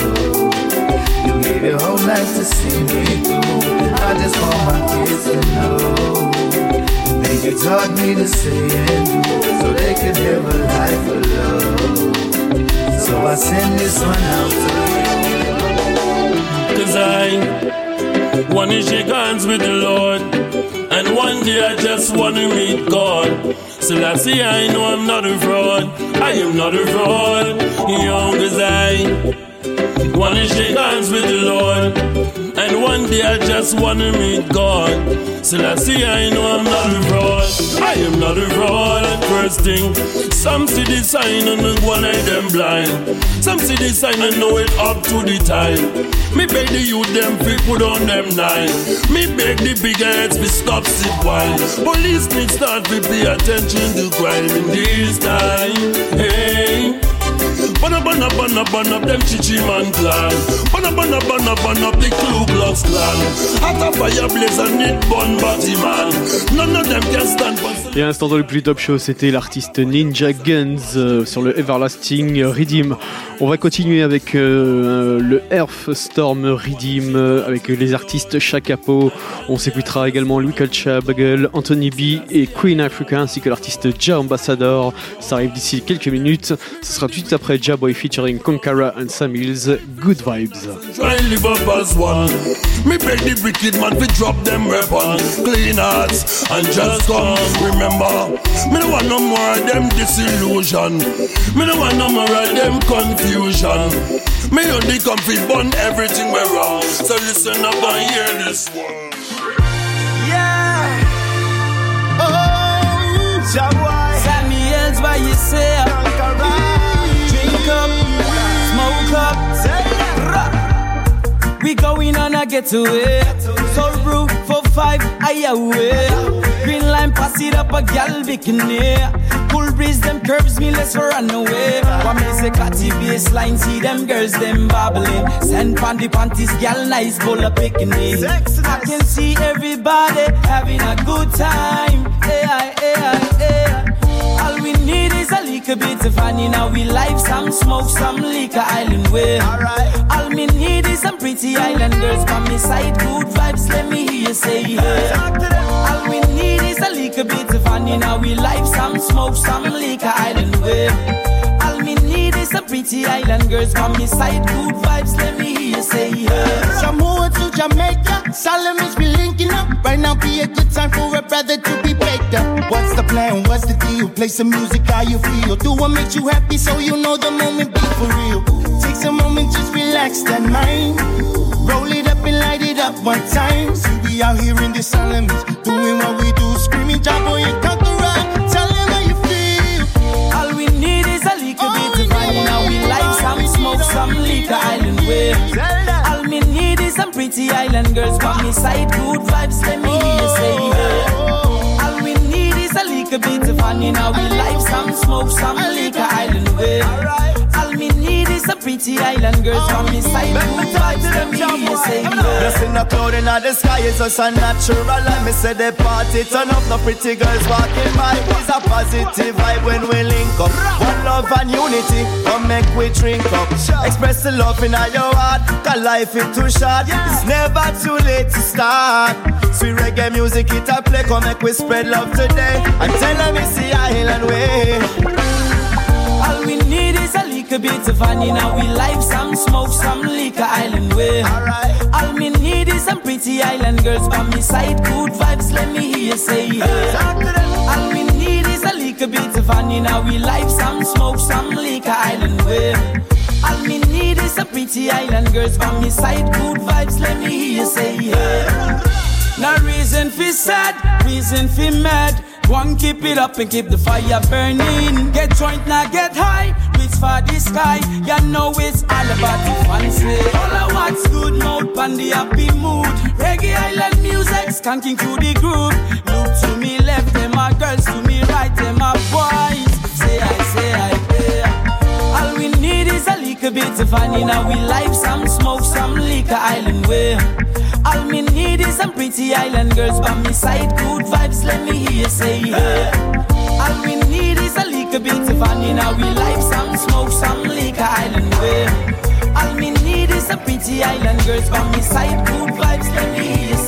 You gave your whole life to see me through. I just want my kids to know. the Things you taught me to say and do, so they can live a life of love. So I send this one out to you. Cause I wanna shake hands with the Lord. And one day I just wanna meet God. See, I know I'm not a fraud. I am not a fraud. Young cause I wanna shake hands with the Lord. And one day I just wanna meet God. So let's see, I know I'm not a fraud. I am not a fraud. And first thing, some see the sign and the one eye them blind. Some see the sign and know it up to the time. Me beg the youth them fi put on them nine. Me beg the big heads fi stop sip wine. Police need start fi pay attention to crime in this time. Hey. Clan. Stand Et à l'instant dans le plus top show, c'était l'artiste Ninja Guns euh, sur le Everlasting Redeem. On va continuer avec euh, le Earth Storm Redeem euh, avec les artistes Shakapo. On s'écoutera également Louis Culture, Bugle, Anthony B et Queen Africa ainsi que l'artiste Ja Ambassador. Ça arrive d'ici quelques minutes. Ce sera tout après Ja Boy featuring Konkara and Sam Mills. Good vibes. Try and live up as one. Me beg the wicked man to drop them weapons. Clean hearts and just come. Remember, me no want no more of them disillusion. Me no want no more of them confusion. Me only come fi burn everything we wrong. So listen up and hear this one. Yeah. Oh, Jaguar. Sammy Hills, what you say? Drink We going on a getaway. So roof for five, I away. Green line, pass it up a gal bikini. Cool breeze, them curves me, let's run away. What me say, catty baseline, see them girls, them babbling. Send panty panties, gal nice, full of picnic. I can see everybody having a good time. All we need is a little bit of fun in our life. Some smoke, some liquor, island way. Alright. All me need is some pretty island girls by me side. Good vibes, let me hear you say hey. All we need is a little bit of fun in our life. Some smoke, some liquor, island way. All me need some pretty island girls by me side. Good vibes, let me hear you say hey. Samoa to Jamaica, Salamis be linking up. Right now be a good time for a brother to be better. What's the plan? What's the deal? Play some music, how you feel? Do what makes you happy so you know the moment be for real. Take some moment, just relax that mind. Roll it up and light it up one time. See we out here in the Salamis, doing what we do, screaming, Jumbo, you. Pretty island girls by me side. Good vibes, let me hear you say yeah. All we need is a little bit of fun in our life. Some smoke, need pretty island girls by me side. Good vibes, let me hear you say yeah. Blessing a cloud in the sky is just a natural. Let me say the party turn up, the pretty girls walking by. It's a positive vibe when we link up. One love and unity, come make we drink up. Express the love in your heart, cause life is too short. It's never too late to start. Sweet reggae music, it a play, come make we spread love today. And tell them it's the island way. All we need is a bit of in our life. Some smoke, some liquor, island way. All me need is some pretty island girls by me side. Good vibes, let me hear you say yeah. All we need is a little bit of in our life. Some smoke, some liquor, island way. All me need is some pretty island girls by me side. Good vibes, let me hear you say yeah. No reason for sad, reason for mad. One keep it up and keep the fire burning. Get joint now, get high, for the sky. You know it's all about the fancy. All I want's good mood, pan the happy mood. Reggae island music, skanking through the groove. Look to me left, them are girls, to me right, them are boys. Say I, say I, yeah. All we need is a little bit of fun in our life. Some smoke, some liquor, island way. All me need is some pretty island girls by me side. Good vibes, let me hear you say yeah. All we little bit of fun in our life. Some smoke, some liquor, island way. All me need is a pretty island girls from me side. Good vibes, let me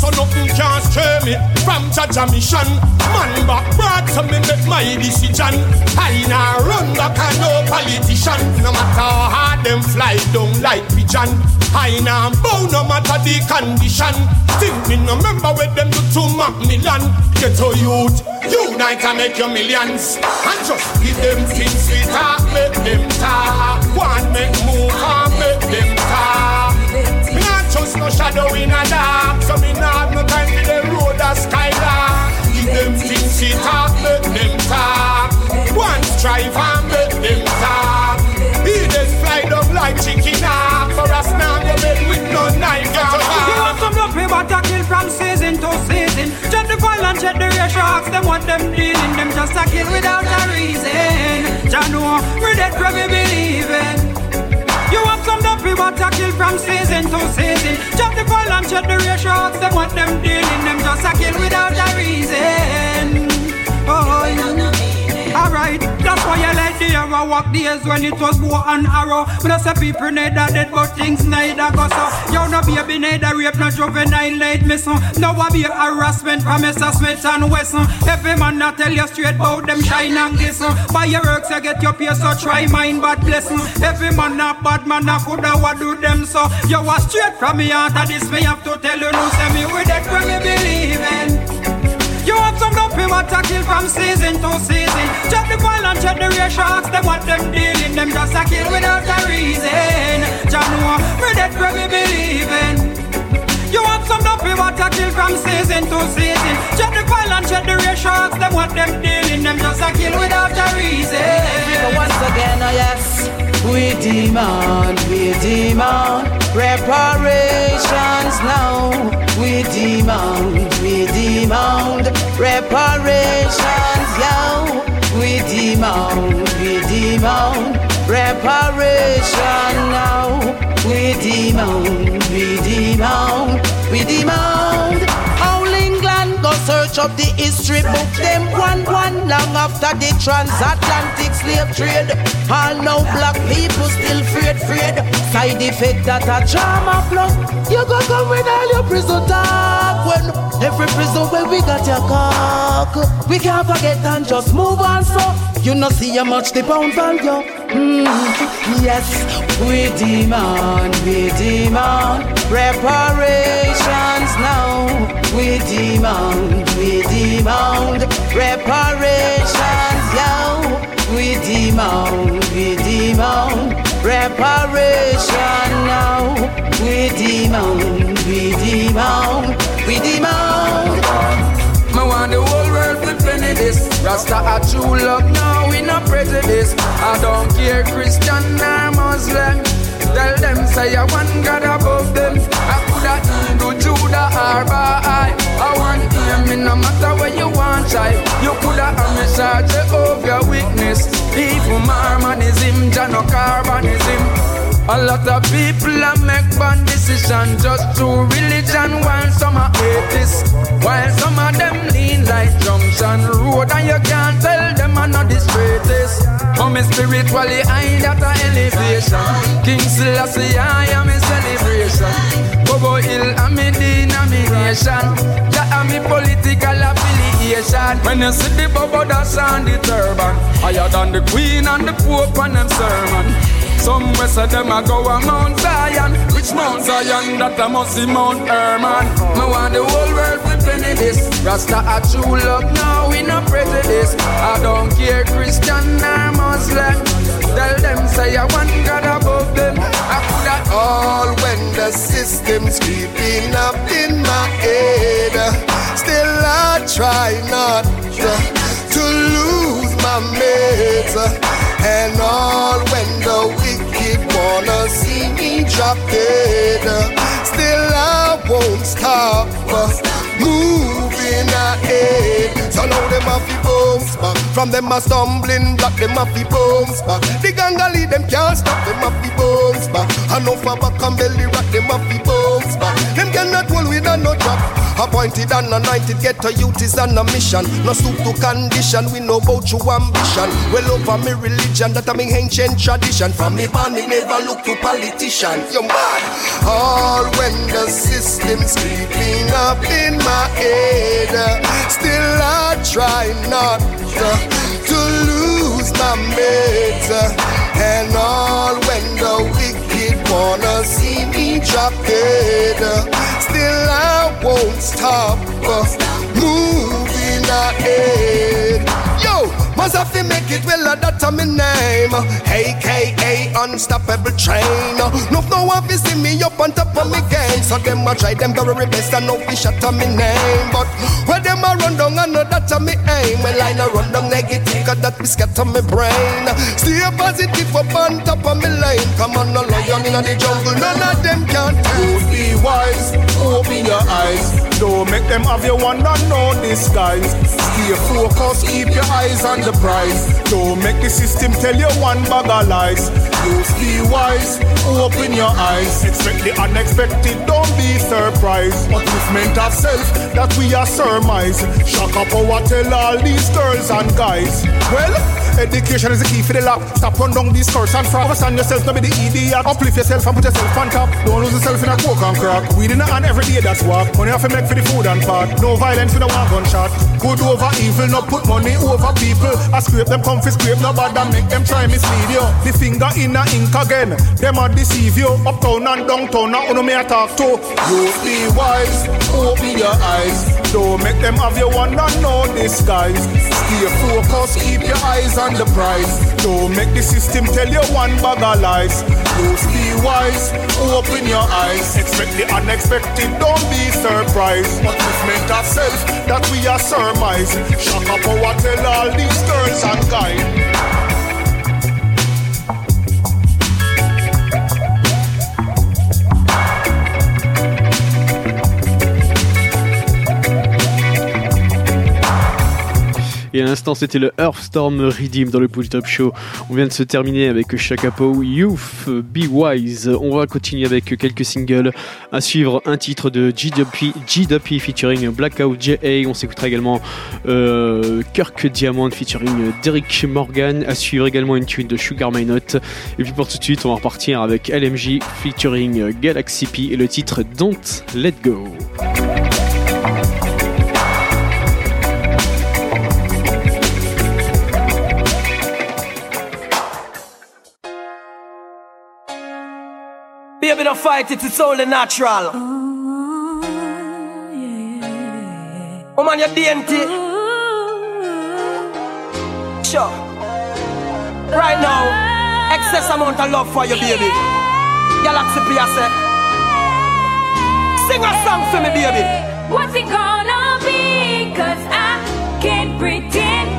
so nothing can stray me from Jaja mission. Man back broad, so me make my decision. I nah run back and no politician, no matter how hard them fly. down like pigeon. I now bow no matter the condition. Still me no remember where them do to Macmillan. Get to youth, unite and make your millions. And just give them things we talk, make them talk. One make move and make them talk. Me not just no shadow in a dark, so me not have no time for the road a skylark. Give them things we talk, make them talk. One strive and make them talk. He just fly down like chicken hawk. For us now, go bed with no knife. Get You your want some love, we want to kill from season to season. Check the and check the ratio, ask them what them dealing. Them just a kill without a reason. Jah know, we dead we believe we want to kill from season to season. Check the file and check the ratio, ask them what them dealing. Them just a kill without a reason. Oh, Alright, that's why I like the arrow walk days when it was bow and arrow. But I say people neither dead, but things neither go so. Yo, no baby neither rape, no juvenile late missing. No a be harassment from Mr. Smith and Wesson. Every man not tell you straight about them shine and glisten. By your works you get your pay, so try mine, but blessing. Every man not bad man, I coulda what do them so. You was straight from me heart, this me have to tell you, no, say me with that when me believe in. You want some we want to kill from season to season. Check the file and check the ratio, ask them what them dealing. Them just a kill without a reason. Jah know, we dead where we believe in. You want some we want to kill from season to season. Check the file and check the ratio, ask them what them dealing. Them just a kill without a reason. Once again, oh yes, we demand, we demand reparations now. We demand, we demand reparations, yo. We demand, we demand reparation now. We demand, we demand, we demand. All England search up the history book. Them one one long after the transatlantic slave trade. All now black people still afraid, afraid. Side effect that a drama plug. You go come with all your prison talk when every prison where we got your cock. We can't forget and just move on. So you know see how much the pound value. Mm, yes, we demand, we demand reparations now. We demand, we demand reparations, yo. We demand, we demand reparation now. We demand, we demand, we demand. Me want the whole world to penny this. Rasta a true love, now we no prejudice. I don't care Christian or Muslim. Tell them say I one God above them. I coulda Hindu, Judah or Baha'i. I want him, me no matter where you want try. You coulda Amisha, Jehovah witness. Evil Mormonism, Jano carbonism. A lot of people a make bad decision just through religion while some are atheists. While some of them lean like junction road and you can't tell them are not the straightest. For me spiritually I got a elevation. King Selassie I am a celebration. Bobo Hill I'm a denomination. That a political affiliation. When you see the Bobo that's on the turban, higher than the Queen and the Pope and them sermon. Some west of them a go a Mount Zion Which Mount Zion that a must be Mount Hermon Me want the whole world to penny this Rasta a true love now we no prejudice I don't care Christian From them a stumbling block, them have to bounce back. The gangali them can't stop, them have to bounce back. Enough for back and belly rock, them have to bounce back. Them cannot hold with a no drop Appointed and anointed, get to youth is on a mission. No suit to condition, we know about your ambition. Well over me religion, that I mean ancient tradition. From me born, me never look to politician. You mad? All when the system's creeping up in my head, still I try not uh, to lose my. And all when the wicked wanna see me drop dead. Still I won't stop. Moving ahead. Must have to make it well, that's my name. AKA Unstoppable Train. No, no one fi see me up on top of me game. So them a try them very best and no fi shut on me name. But where them a run down, I know that's me aim. Well, I no run down negative, cause that be scatter me brain. Stay positive up on top of me lane. Come on, no lion in the jungle, none of them can Don't be wise, open your eyes. Don't make them have your one and no disguise. Stay focused, keep your eyes on the prize. Don't make the system tell you one bag of lies. Just be wise, open your eyes. Expect the unexpected, don't be surprised. Upliftment of self that we are surmise. Shock up power tell all these girls and guys. Well, education is the key for the lock. Stop run down these curse and fraud. Understand yourself, not be the idiot. Uplift yourself and put yourself on top. Don't lose yourself in a coke and crack. Weed in the hand every day, that's walk. Money have to make for the food and part. No violence a one gunshot. Good over evil, not put money over people. I scrape them, comfy scrape, no and make them try mislead you. The finger in the ink again. Them a deceive you. Uptown and downtown, now uno me a talk to. You be wise, open your eyes. Don't make them have your one and no disguise. Stay focused, keep your eyes on the prize. Don't make the system tell you one bag of lies. Just be wise, open your eyes. Expect the unexpected, don't be surprised. Upliftment of ourselves, that we are surmise. Up oh, power tell all these girls and guys. Et à l'instant, c'était le Earthstorm Redeem dans le Pull Top Show. On vient de se terminer avec Shakapo, Youth, Be Wise. On va continuer avec quelques singles. À suivre, un titre de GWP, GWP featuring Blackout J.A. On s'écoutera également euh, Kirk Diamond featuring Derek Morgan. À suivre également une tune de Sugar My Note. Et puis pour tout de suite, on va repartir avec LMG featuring Galaxy P et le titre Don't Let Go. Fight it, it's only natural. Oh, oh man, you're dainty. Oh, oh, sure. Right now, excess amount of love for you, baby. Galaxy P, I say. Sing a song for me, baby. What's it gonna be? Cause I can't pretend.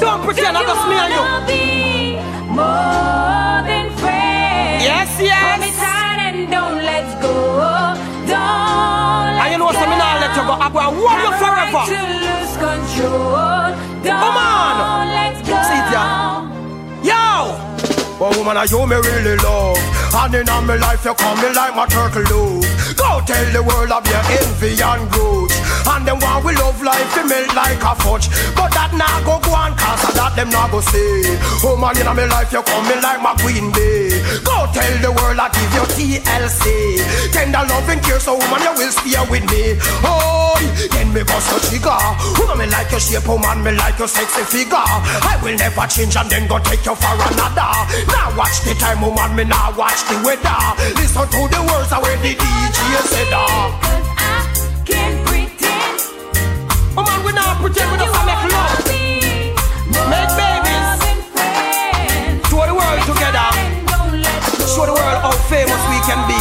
Don't pretend, I'm just me and you. More than friends. Yes, yes. Hold me tight and don't let go. Don't let you know something, I'll let you go. I'm going to warn you forever. to lose control. Don't Come on. let go. See yeah. Yo! But woman, are you me really love? And in my life, you come me like my turtle dove. Go tell the world of your envy and grudge. And them one we love life, we melt like a fudge. But that now go go on, cause that them not go say. Oh man, in my life, you come me like my queen bee. Go tell the world I give you TLC. Tender love and care, so woman, you will stay with me. Oh, then me bust your trigger. Woman, me like your shape, oh man, me like your sexy figure. I will never change and then go take you for another. Now watch the time, woman, me now watch the weather. Listen to the words of where the DJ said. ah. Can't pretend. Oh man, we not pretend, we just make love. Make babies. Show the world together. Show the world how famous we can be.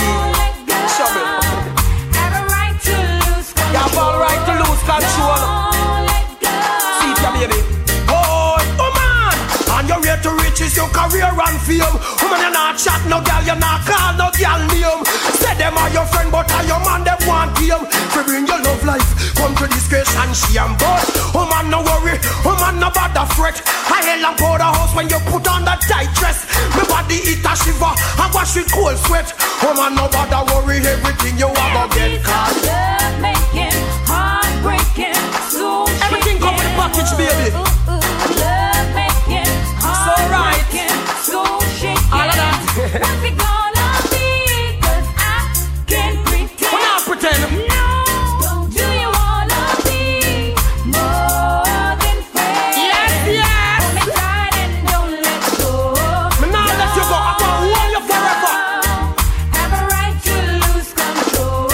You have all right to lose control. Career and fame. Woman, you're not chat, no girl, you're not call, no girl name. Say them are your friend, but are your man, them want game. To bring your love life, come to disgrace and shame. But, oh man, no worry, oh man, no bother fret. I hell and powder house when you put on that tight dress. My body eat a shiver, I wash with cold sweat. Oh man, no bother worry, everything you have to get caught. Love making, heartbreaking, so Everything come with the package, baby. Love What's it gonna be? Cause I can't pretend. We're not pretending. Do you wanna be more than friends? Yes, yes. Hold me tight and don't let go. Me not let you go. I want you forever. Have a right to lose control.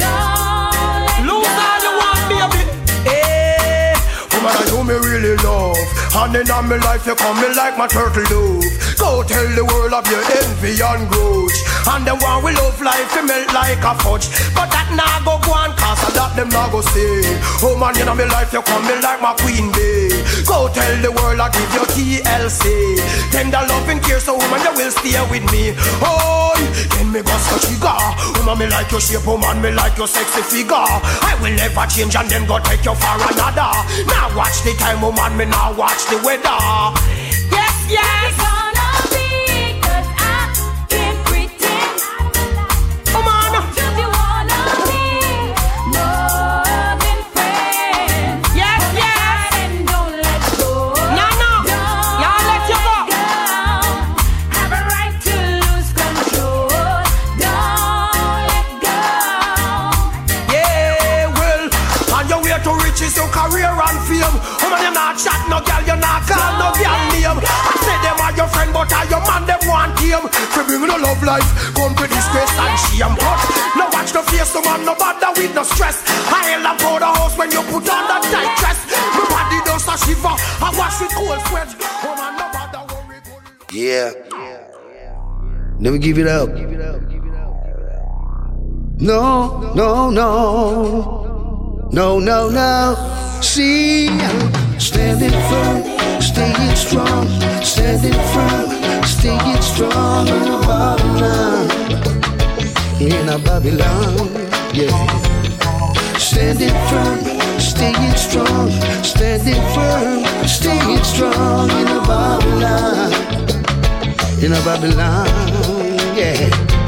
Don't let lose all you want, baby. Hey, woman, I know me really love. And in my life, you come me like my turtle dove. Go tell the world of your envy and grudge. And the one we love life, you melt like a fudge. But that nah go go on, cause of that them nah go stay. Oh man, in my life, you come me like my queen bee. Go tell the world I give you TLC. Tender loving care, so woman, you will stay with me. Oh, then me go scotch trigger. Woman, me like your shape, woman, me like your sexy figure. I will never change and then go take you for another. Now watch the time, woman, me now watch the weather. Yes, yes. Fame. Woman, you not chat, no girl, you not call no girl name. I say them are your friend, but are your man, them want him. For bring no love life, come to disgrace and shame. But no watch no face, no man, no bother with no stress. I held up the house when you put on that tight dress. My body does a shiver, I wash with cold sweat. Woman, no bother worry. Yeah. Never give it up. No, no, no. No, no, no. See, I'm standing firm, staying strong, standing firm, staying strong in a Babylon. In a Babylon, yeah. Standing firm, staying strong, standing firm, staying strong in a Babylon. In a Babylon, yeah.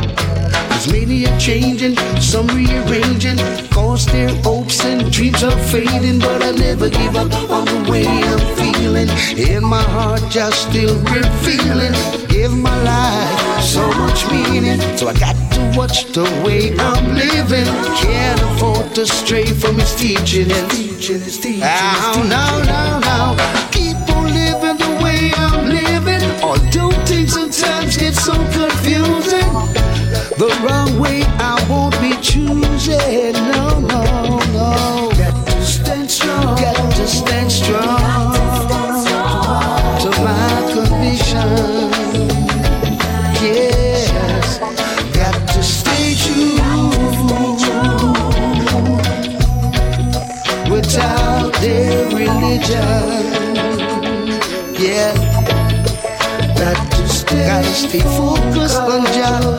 There's many a changing, some rearranging, cause their hopes and dreams are fading. But I never give up on the way I'm feeling. In my heart, just still revealing. Give my life so much meaning. So I got to watch the way I'm living. Can't afford to stray from his teaching. And teaching, his teaching. Ah, now, now, now, now. The wrong way I won't be choosing. No, stay, gotta focused on Jah.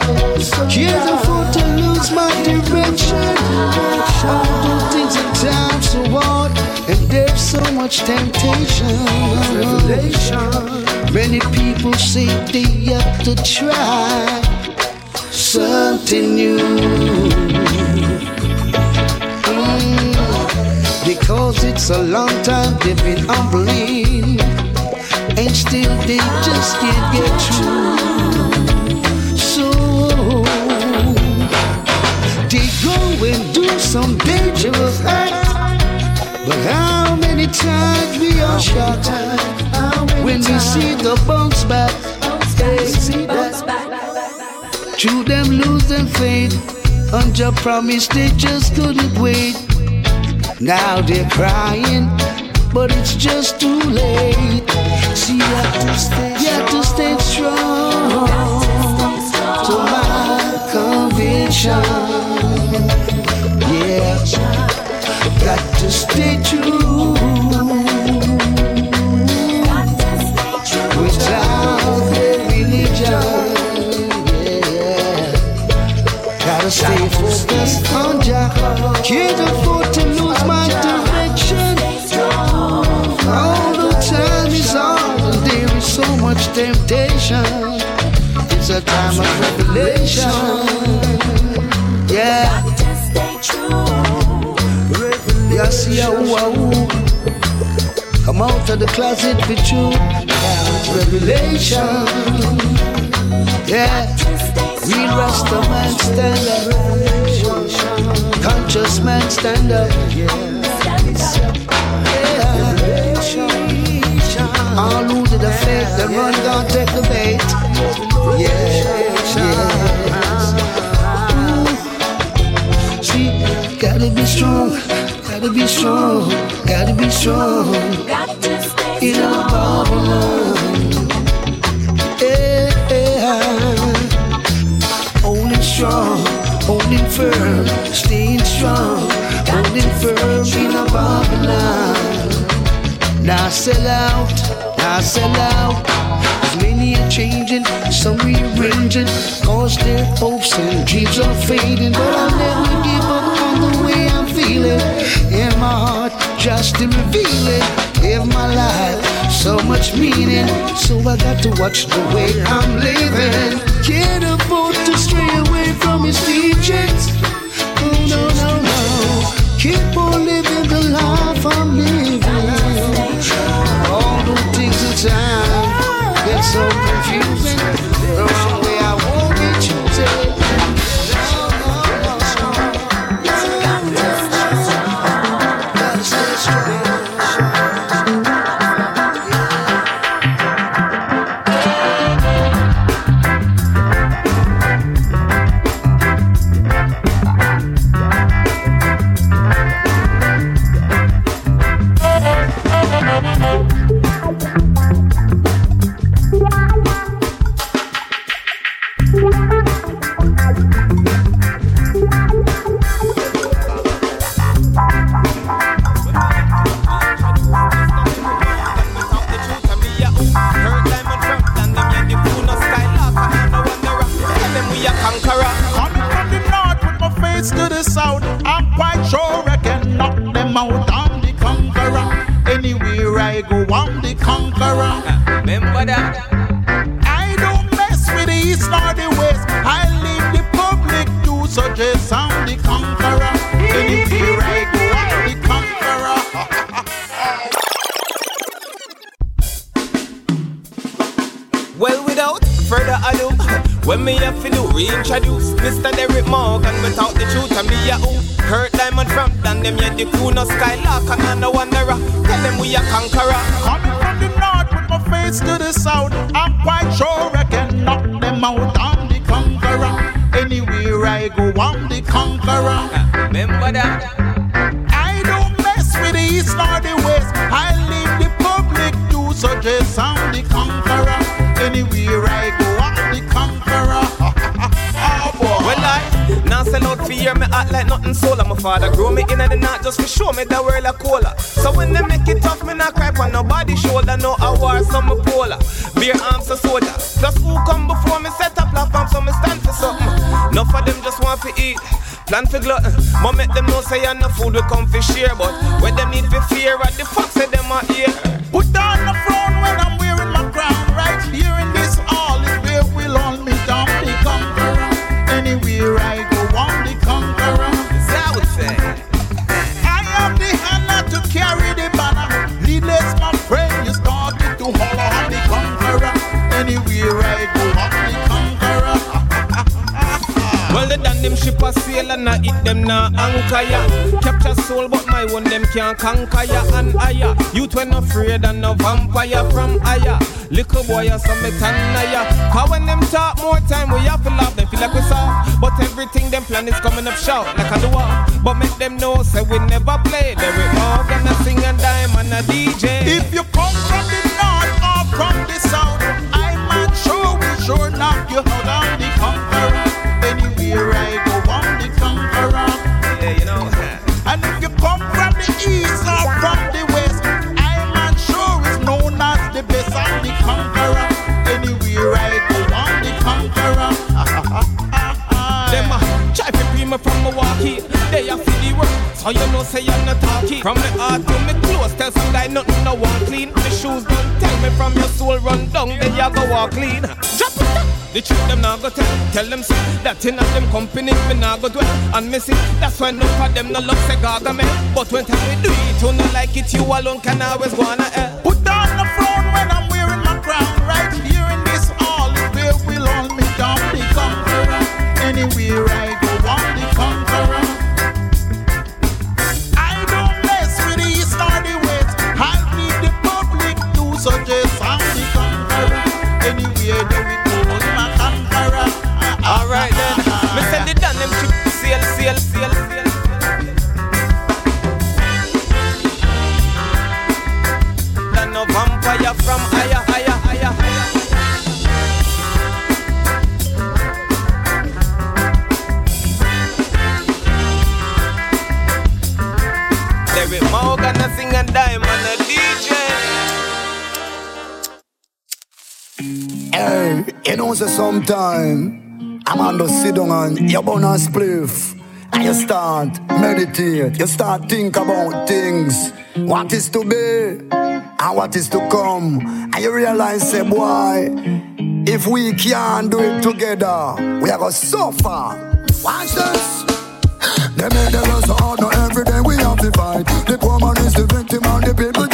Can't afford to lose my direction. I do things in time so hard, and there's so much temptation. Revelation. Many people say they have to try something new. Mm, because it's a long time they've been humbling and still they just can't get through. And do some dangerous act. But how many times we are shot when we see the bounce back? Hey, see that? True them losing faith on your promise they just couldn't wait. Now they're crying, but it's just too late. See, you have to stay, you have to stay strong to my conviction. Got to stay true. Without the religion, gotta stay focused on Jah. Lose my direction. Time is on, and there is so much temptation. It's a time of revelation. Yeah. A who a Come out of the closet with you. Revelation. Yeah. Real Rasta man stand up. Conscious man stand up. Yeah. All who did the fake, them run down, take the bait. Yeah, yeah. See, gotta be strong, gotta be strong, gotta be strong. Got to stay In our Babylon. Yeah, yeah. holding strong, holding firm, staying strong, holding firm in a Babylon. Now sell out, now sell out. Many are changing, some rearranging, cause their hopes and dreams are fading. But I'll never give up on the way I'm feeling. In my heart, just to reveal it. Give my life so much meaning. So I got to watch the way I'm living. Can't afford to stray away from his teachings. Just to show me the world a cola. So when they make it tough, me not cry on nobody shoulder. No, I war some polar. Beer arms a soda. Plus who come before me set up platform so me stand for something. Enough of them just want to eat. Plan for glutton. But make them know say I no food we come for share. But when them need for fear, what and I eat them na anchor ya. Capture soul, but my one them can't conquer ya and higher. Youth when afraid and no vampire from higher. Little boy, I saw me tan ya. Cause when them talk more time, we have to love They feel like we saw. But everything them plan is coming up short like a door. But make them know, say we never play. Derrick Morgan, a sing and dime and a DJ. If you come shoes don't tell me from your soul run down, then you go walk clean. Drop it down. The truth them not go tell, tell them say that in them company me not go dwell and miss it. That's why no for them no love say gaga me. But when time we do it, you no like it, you alone can always go on a hell. So I'm on the sit down and you burn a spliff. And you start meditate, you start think about things. What is to be and what is to come. And you realize, say, boy, if we can't do it together, we are gonna suffer. Watch this. They make the girls so hard, now every day we have to fight. The poor man is the victim and the people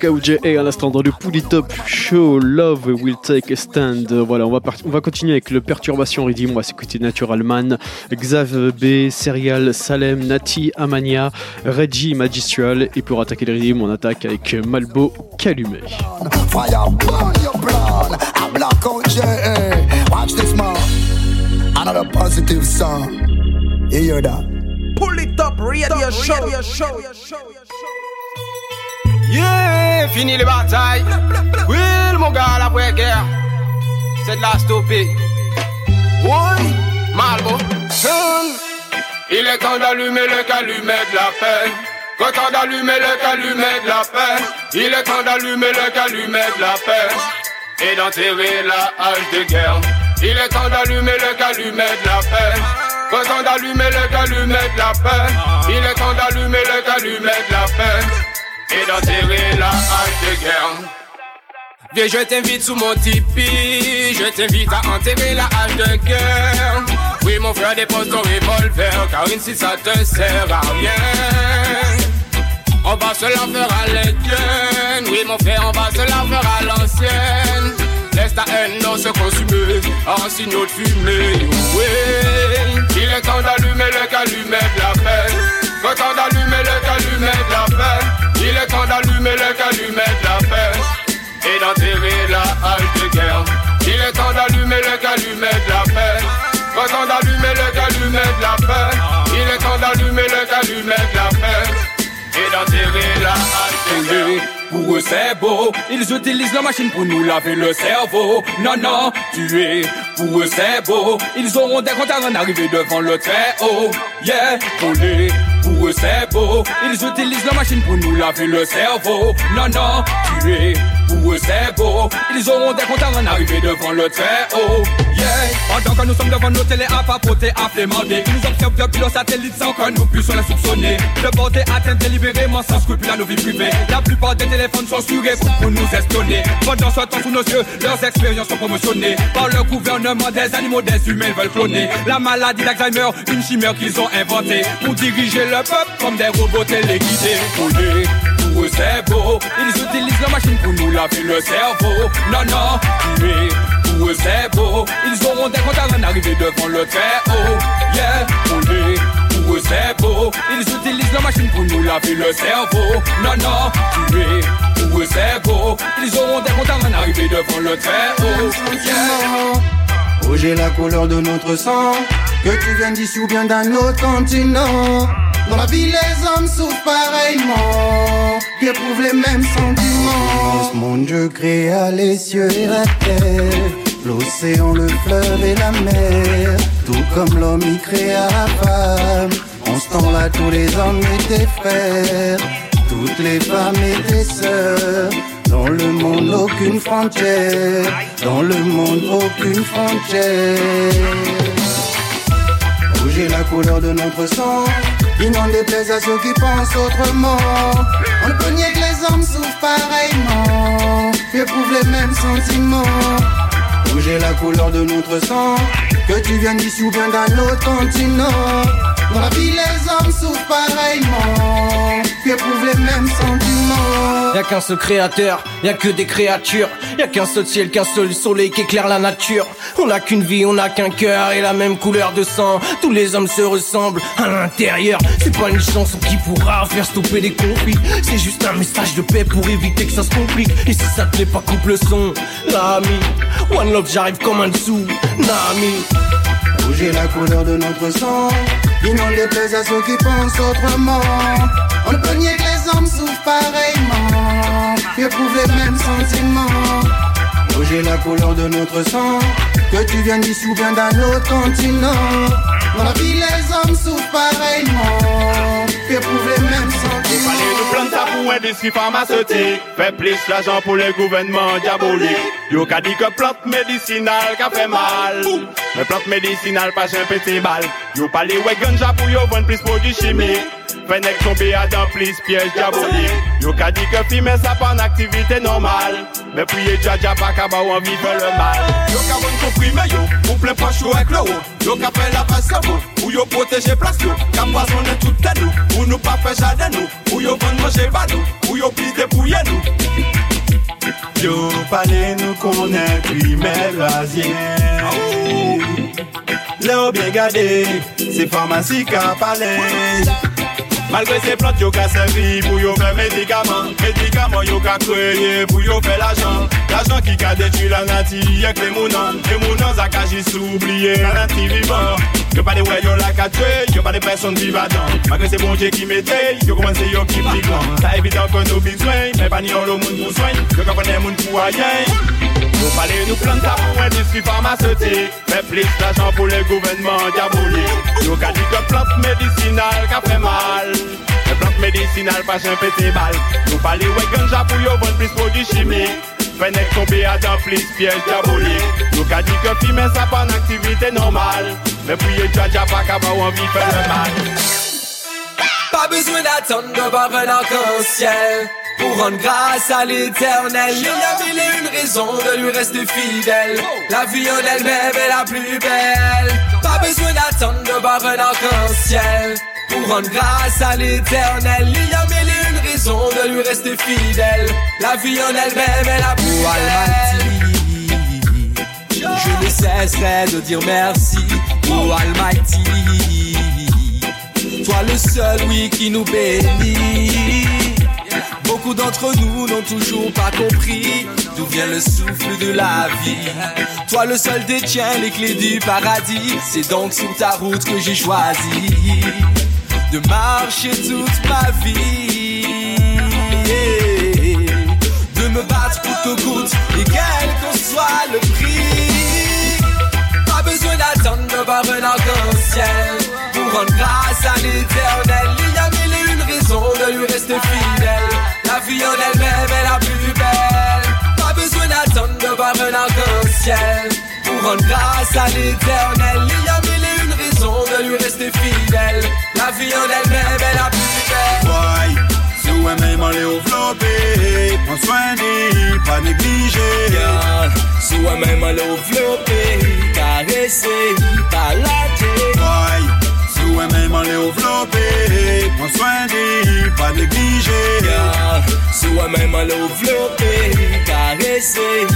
Blackout J.A. à l'instant dans le Pouli Top Show Love Will Take a Stand. Voilà, on va, part- on va continuer avec le Perturbation Redeem. On va s'écouter Natural Man, Xav B, Serial, Salem, Nati, Amania, Reggie, Magistral. Et pour attaquer le Redeem, on attaque avec Malbo Calumet. Another positive song. You hear that? Pull it up, radio show. Yeah, fini les batailles. Will, mon gars, la vraie guerre. C'est de la stopper. Oui, Malbo. Il est temps d'allumer le calumet de la paix. Temps d'allumer le calumet de la paix. Il est temps d'allumer le calumet de la paix. Et d'enterrer la hache de guerre. Il est temps d'allumer le calumet de la paix. Temps d'allumer le calumet de la paix. Il est temps d'allumer le calumet de la paix et d'enterrer la hache de guerre. Viens, je t'invite sous mon tipi, je t'invite à enterrer la hache de guerre. Oui, mon frère, dépose ton revolver, car ici ça te sert à rien. On va se la faire à l'indienne, oui, mon frère, on va se la faire à l'ancienne. Laisse ta haine non se consumer en signaux de fumée. Oui, il est temps d'allumer le calumet de la paix. Quand temps d'allumer le calumet de la paix. Il est temps d'allumer le calumet de la paix et d'enterrer la halte guerre. Il est temps d'allumer le calumet de la paix. Temps d'allumer le calumet de la paix. Il est temps d'allumer le calumet de la paix et d'enterrer la halte guerre. Pour eux c'est beau, ils utilisent la machine pour nous laver le cerveau. Non, non, tuer, pour eux c'est beau. Ils auront des comptes à en arriver devant le très haut. Yeah, voler, pour eux c'est beau. Ils utilisent la machine pour nous laver le cerveau. Non, non, tuer, pour eux c'est beau? Ils auront des comptes à en arriver devant le très haut. Yeah, pendant que nous sommes devant nos télé à papoter, à flémander. Ils nous observent depuis nos satellites sans que nous puissions les soupçonner. De porter atteinte délibérément sans scrupule à nos vies privées. La plupart des téléphones sont surés pour nous espionner. Pendant ce temps, sous nos yeux, leurs expériences sont promotionnées par le gouvernement des animaux, des humains veulent cloner. La maladie d'Alzheimer, une chimère qu'ils ont inventée pour diriger le peuple comme des robots téléguidés. Voler, pour eux c'est beau. Ils utilisent la machine pour nous laver le cerveau. Non, non, tuer, pour eux c'est beau. Ils auront des comptes à en arriver devant le très haut. Yeah, voler, pour eux c'est beau. Ils utilisent la machine pour nous laver le cerveau. Non, non, tuer, pour eux c'est beau. Ils auront des comptes à en arriver devant le très haut. Yeah. Rouge est la couleur de notre sang. Que tu viennes d'ici ou bien d'un autre continent. Dans la vie, les hommes souffrent pareillement. Qui éprouvent les mêmes sentiments. Monde, Dieu créa les cieux et la terre. L'océan, le fleuve et la mer. Tout comme l'homme, il créa la femme. En ce temps-là, tous les hommes étaient frères. Toutes les femmes étaient sœurs. Dans le monde, aucune frontière. Dans le monde, aucune frontière. Rouge est la couleur de notre sang. Il n'en déplaise à ceux qui pensent autrement. On ne peut nier que les hommes souffrent pareillement. Éprouvent les mêmes sentiments. Rouge est la couleur de notre sang. Que tu viennes d'ici ou bien d'un autre continent. Dans la vie, les hommes souffrent pareillement. Qui éprouvent les mêmes sentiments. Y'a qu'un seul créateur, y'a que des créatures. Y'a qu'un seul ciel, qu'un seul soleil qui éclaire la nature. On n'a qu'une vie, on n'a qu'un cœur et la même couleur de sang. Tous les hommes se ressemblent à l'intérieur. C'est pas une chanson qui pourra faire stopper les conflits. C'est juste un message de paix pour éviter que ça se complique. Et si ça te plaît pas, coupe le son. L'ami, One Love, j'arrive comme un dessous. Nami. Rouge est la couleur de notre sang. Il n'en déplaise à ceux qui pensent autrement. On ne peut nier que les hommes souffrent pareillement. Éprouvent les mêmes sentiments. Rouge est la couleur de notre sang. Que tu viennes d'ici ou bien d'un autre continent. Dans la vie, les hommes souffrent pareillement. éprouve les mêmes sentiments. Fallait nous planta pour industrie pharmaceutique. Fait plus l'argent pour les gouvernements diaboliques. Yo ka dit que plante médicinale ka fait mal. Mais plante médicinale pas un petit bal. Yo parlé ouais ganja pour yo vendre plus produits chimiques. Venek tombe a dan plis pyej diabolik Yo ka di ke fi men sa pan aktivite normal Men priye dja dja pa ka ba wan vive le mal. Yo ka bon komprime yo, ou plen panch yo ek le ou Yo ka pre la pes yo ou yo proteje plas yo. Ka poisonne tout ten nou, ou nou pa fe jade nou Ou yo bon manje badou, ou yo plis depouye nou Yo pale nou konen prime razye Le ou bien gade, se farmasi ka pale Malgré ces plantes, yo ka servi pour yo faire médicaments. Médicaments, yo ka créé pour yo faire l'argent. L'argent qui ka détruit la les mounons. Les mounons, ça ka juste oublié la nature vivant. Yo pa de wè yo lak a yo pa de person di va Magre se bon dje ki mette, yo komanse yo ki pliglan Sa evitan kon nou bizwen, men pa ni an lo moun pou swen Yo kapone moun pou a Yo pale nou planta pou industri farmaseutik Men plis d'ajan pou le gouvenman diabolik Yo ka di ke plant medisinal ka pre mal. Men plant medisinal pa jen bal. Yo pale wè ganja pou yo bon plis prodou chimik Fenek tombe a dan plis piyej diabolik Yo ka di ke fime sa pan aktivite normal pas qu'à envie faire le mal. Pas besoin d'attendre de voir un arc-en-ciel pour rendre grâce à l'éternel. Il y a mille et une raisons de lui rester fidèle. La vie en elle-même est la plus belle. Pas besoin d'attendre de voir un arc-en-ciel pour rendre grâce à l'éternel. Il y a mille et une raisons de lui rester fidèle. La vie en elle-même est la plus belle. Je ne cesserai de dire merci, oh Almighty. Toi le seul, oui, qui nous bénit. Beaucoup d'entre nous n'ont toujours pas compris d'où vient le souffle de la vie. Toi le seul détient les clés du paradis. C'est donc sur ta route que j'ai choisi de marcher toute ma vie. De me battre pour que coûte et quel que soit le prix. Besoin d'attendre voir un arc-en-ciel pour rendre grâce à l'éternel. Il y a mille et une raisons de lui rester fidèle. La vie en elle-même est la plus belle. Pas besoin d'attendre voir un arc-en-ciel pour rendre grâce à l'éternel. Il y a mille et une raisons de lui rester fidèle. La vie en elle-même est la plus belle. Ouais, si ouais même aller au flopé, prends soin d'y, pas négliger. Yeah. Si ouais même aller au flopé, caresser, pas lâcher. Ouais, si ouais même aller au flopé, prends soin d'y, pas négliger. Yeah. Si ouais même aller au flopé, caresser.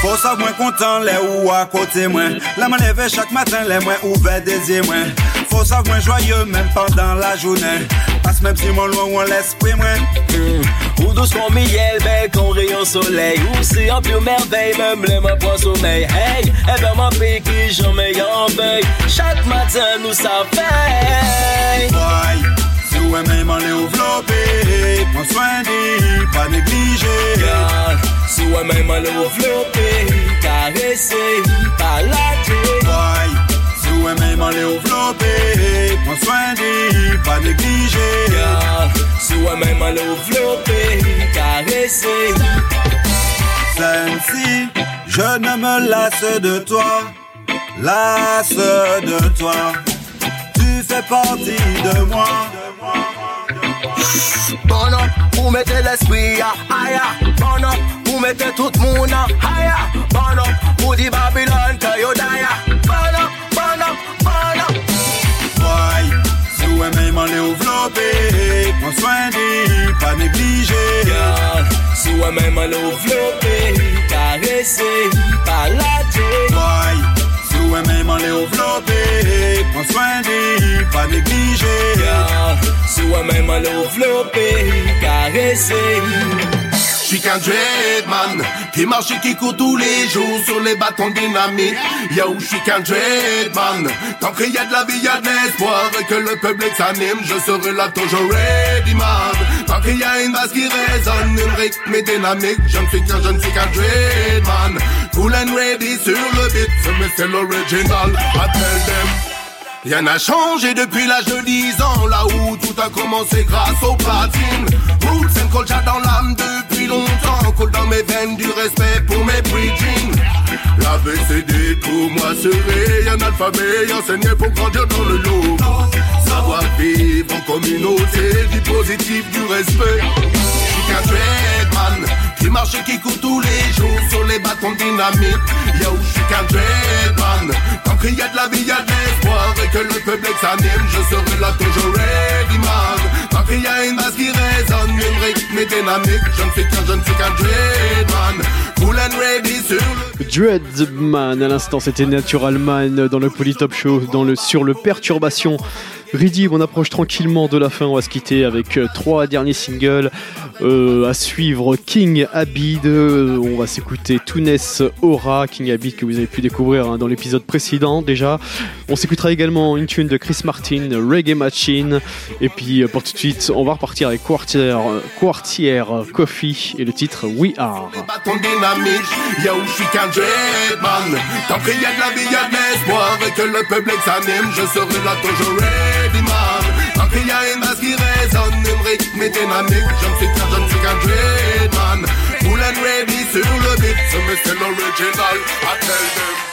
Faut savoir moins content les ou à côté moi. La me lever chaque matin les moins ouvert des yeux moi. Faut savoir moins joyeux même pendant la journée. Parce même si mon loin on l'esprit moi. Mm. Ou douce comme miel, belle comme rayon soleil. Ou c'est en pure merveille, même les mains point sommeil. Hey, eh ben ma pays qui jamais en veille. Chaque matin nous ça fait. Ouais, si ouais même aller au flopé, prends soin d'y, pas négliger. Yeah. Si ouais même aller au flopé, caresser, pas lâcher. Ouais, si ouais même aller au flopé, prends soin d'y, pas négliger. Yeah. Si ouais même aller au flopé, caresser. Sensi, je ne me lasse de toi, lasse de toi. Tu fais partie de moi. Bon up, pour mettre l'esprit à higher. Bon up, pour mettre tout le monde à higher. Bon up, pour dire Babylone que yo die. Bon up, bon up, bon up. Ouais, si ouais même aller au flopé, prends soin d'y, pas négliger. Yeah. Si ouais même aller au flopé, caresser, pas lâcher. Ouais, si ouais même aller au flopé, prends soin d'y, pas négliger. Yeah. Si ouais même aller au flopé, caresser. J'suis qu'un dreadman qui marche et qui court tous les jours sur les bâtons dynamiques. Yo, j'suis qu'un dreadman. Tant qu'il y a de la vie, y a de l'espoir et que le public s'anime, je serai là toujours ready man. Tant qu'il y a une basse qui résonne, une rythme et dynamique, je ne suis qu'un, je ne suis qu'un dreadman. Cool and ready sur le beat, mais c'est l'original. Tell them. Rien n'a changé depuis l'âge de 10 ans, là où tout a commencé grâce au platine. Roots and culture dans l'âme depuis longtemps, coule dans mes veines du respect pour mes preaching. La BCD pour moi serait un alphabet enseigné pour grandir dans le lot. Savoir vivre en communauté, du positif, du respect. J'suis qu'un dreadman qui marche et qui court tous les jours sur les bâtons dynamiques. Yo, j'suis qu'un dreadman. Tant qu'il y a de la vie, y a de l'espoir et que le public s'anime, je serai là toujours ready man. Dreadman. À l'instant c'était Natural Man dans le Polytop Show, sur le Perturbation. Ridib, on approche tranquillement de la fin, on va se quitter avec euh, trois derniers singles. Euh, à suivre King Abid, on va s'écouter Tunes Aura, King Abid que vous avez pu découvrir hein, dans l'épisode précédent déjà. On s'écoutera également une tune de Chris Martin, Reggae Machine. Et puis euh, pour tout de suite, on va repartir avec Quartier, Quartier Coffee et le titre We Are. Man. Tant qu'il y a une base qui résonne, une rythme et dynamique, je suis qu'un, je suis qu'un dreadman. Cool and ready sur le beat, ce c'est l'original, I tell them.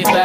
it back.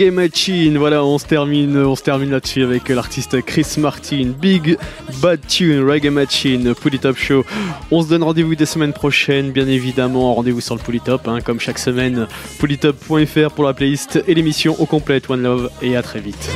Reggae Machine. Voilà, on se termine, on se termine là-dessus avec l'artiste Chris Martin. Big Bad Tune, Reggae Machine, Polytop Show. On se donne rendez-vous des semaines prochaines, bien évidemment. Rendez-vous sur le Polytop, hein, comme chaque semaine. Polytop.fr pour la playlist et l'émission au complète. One Love et à très vite.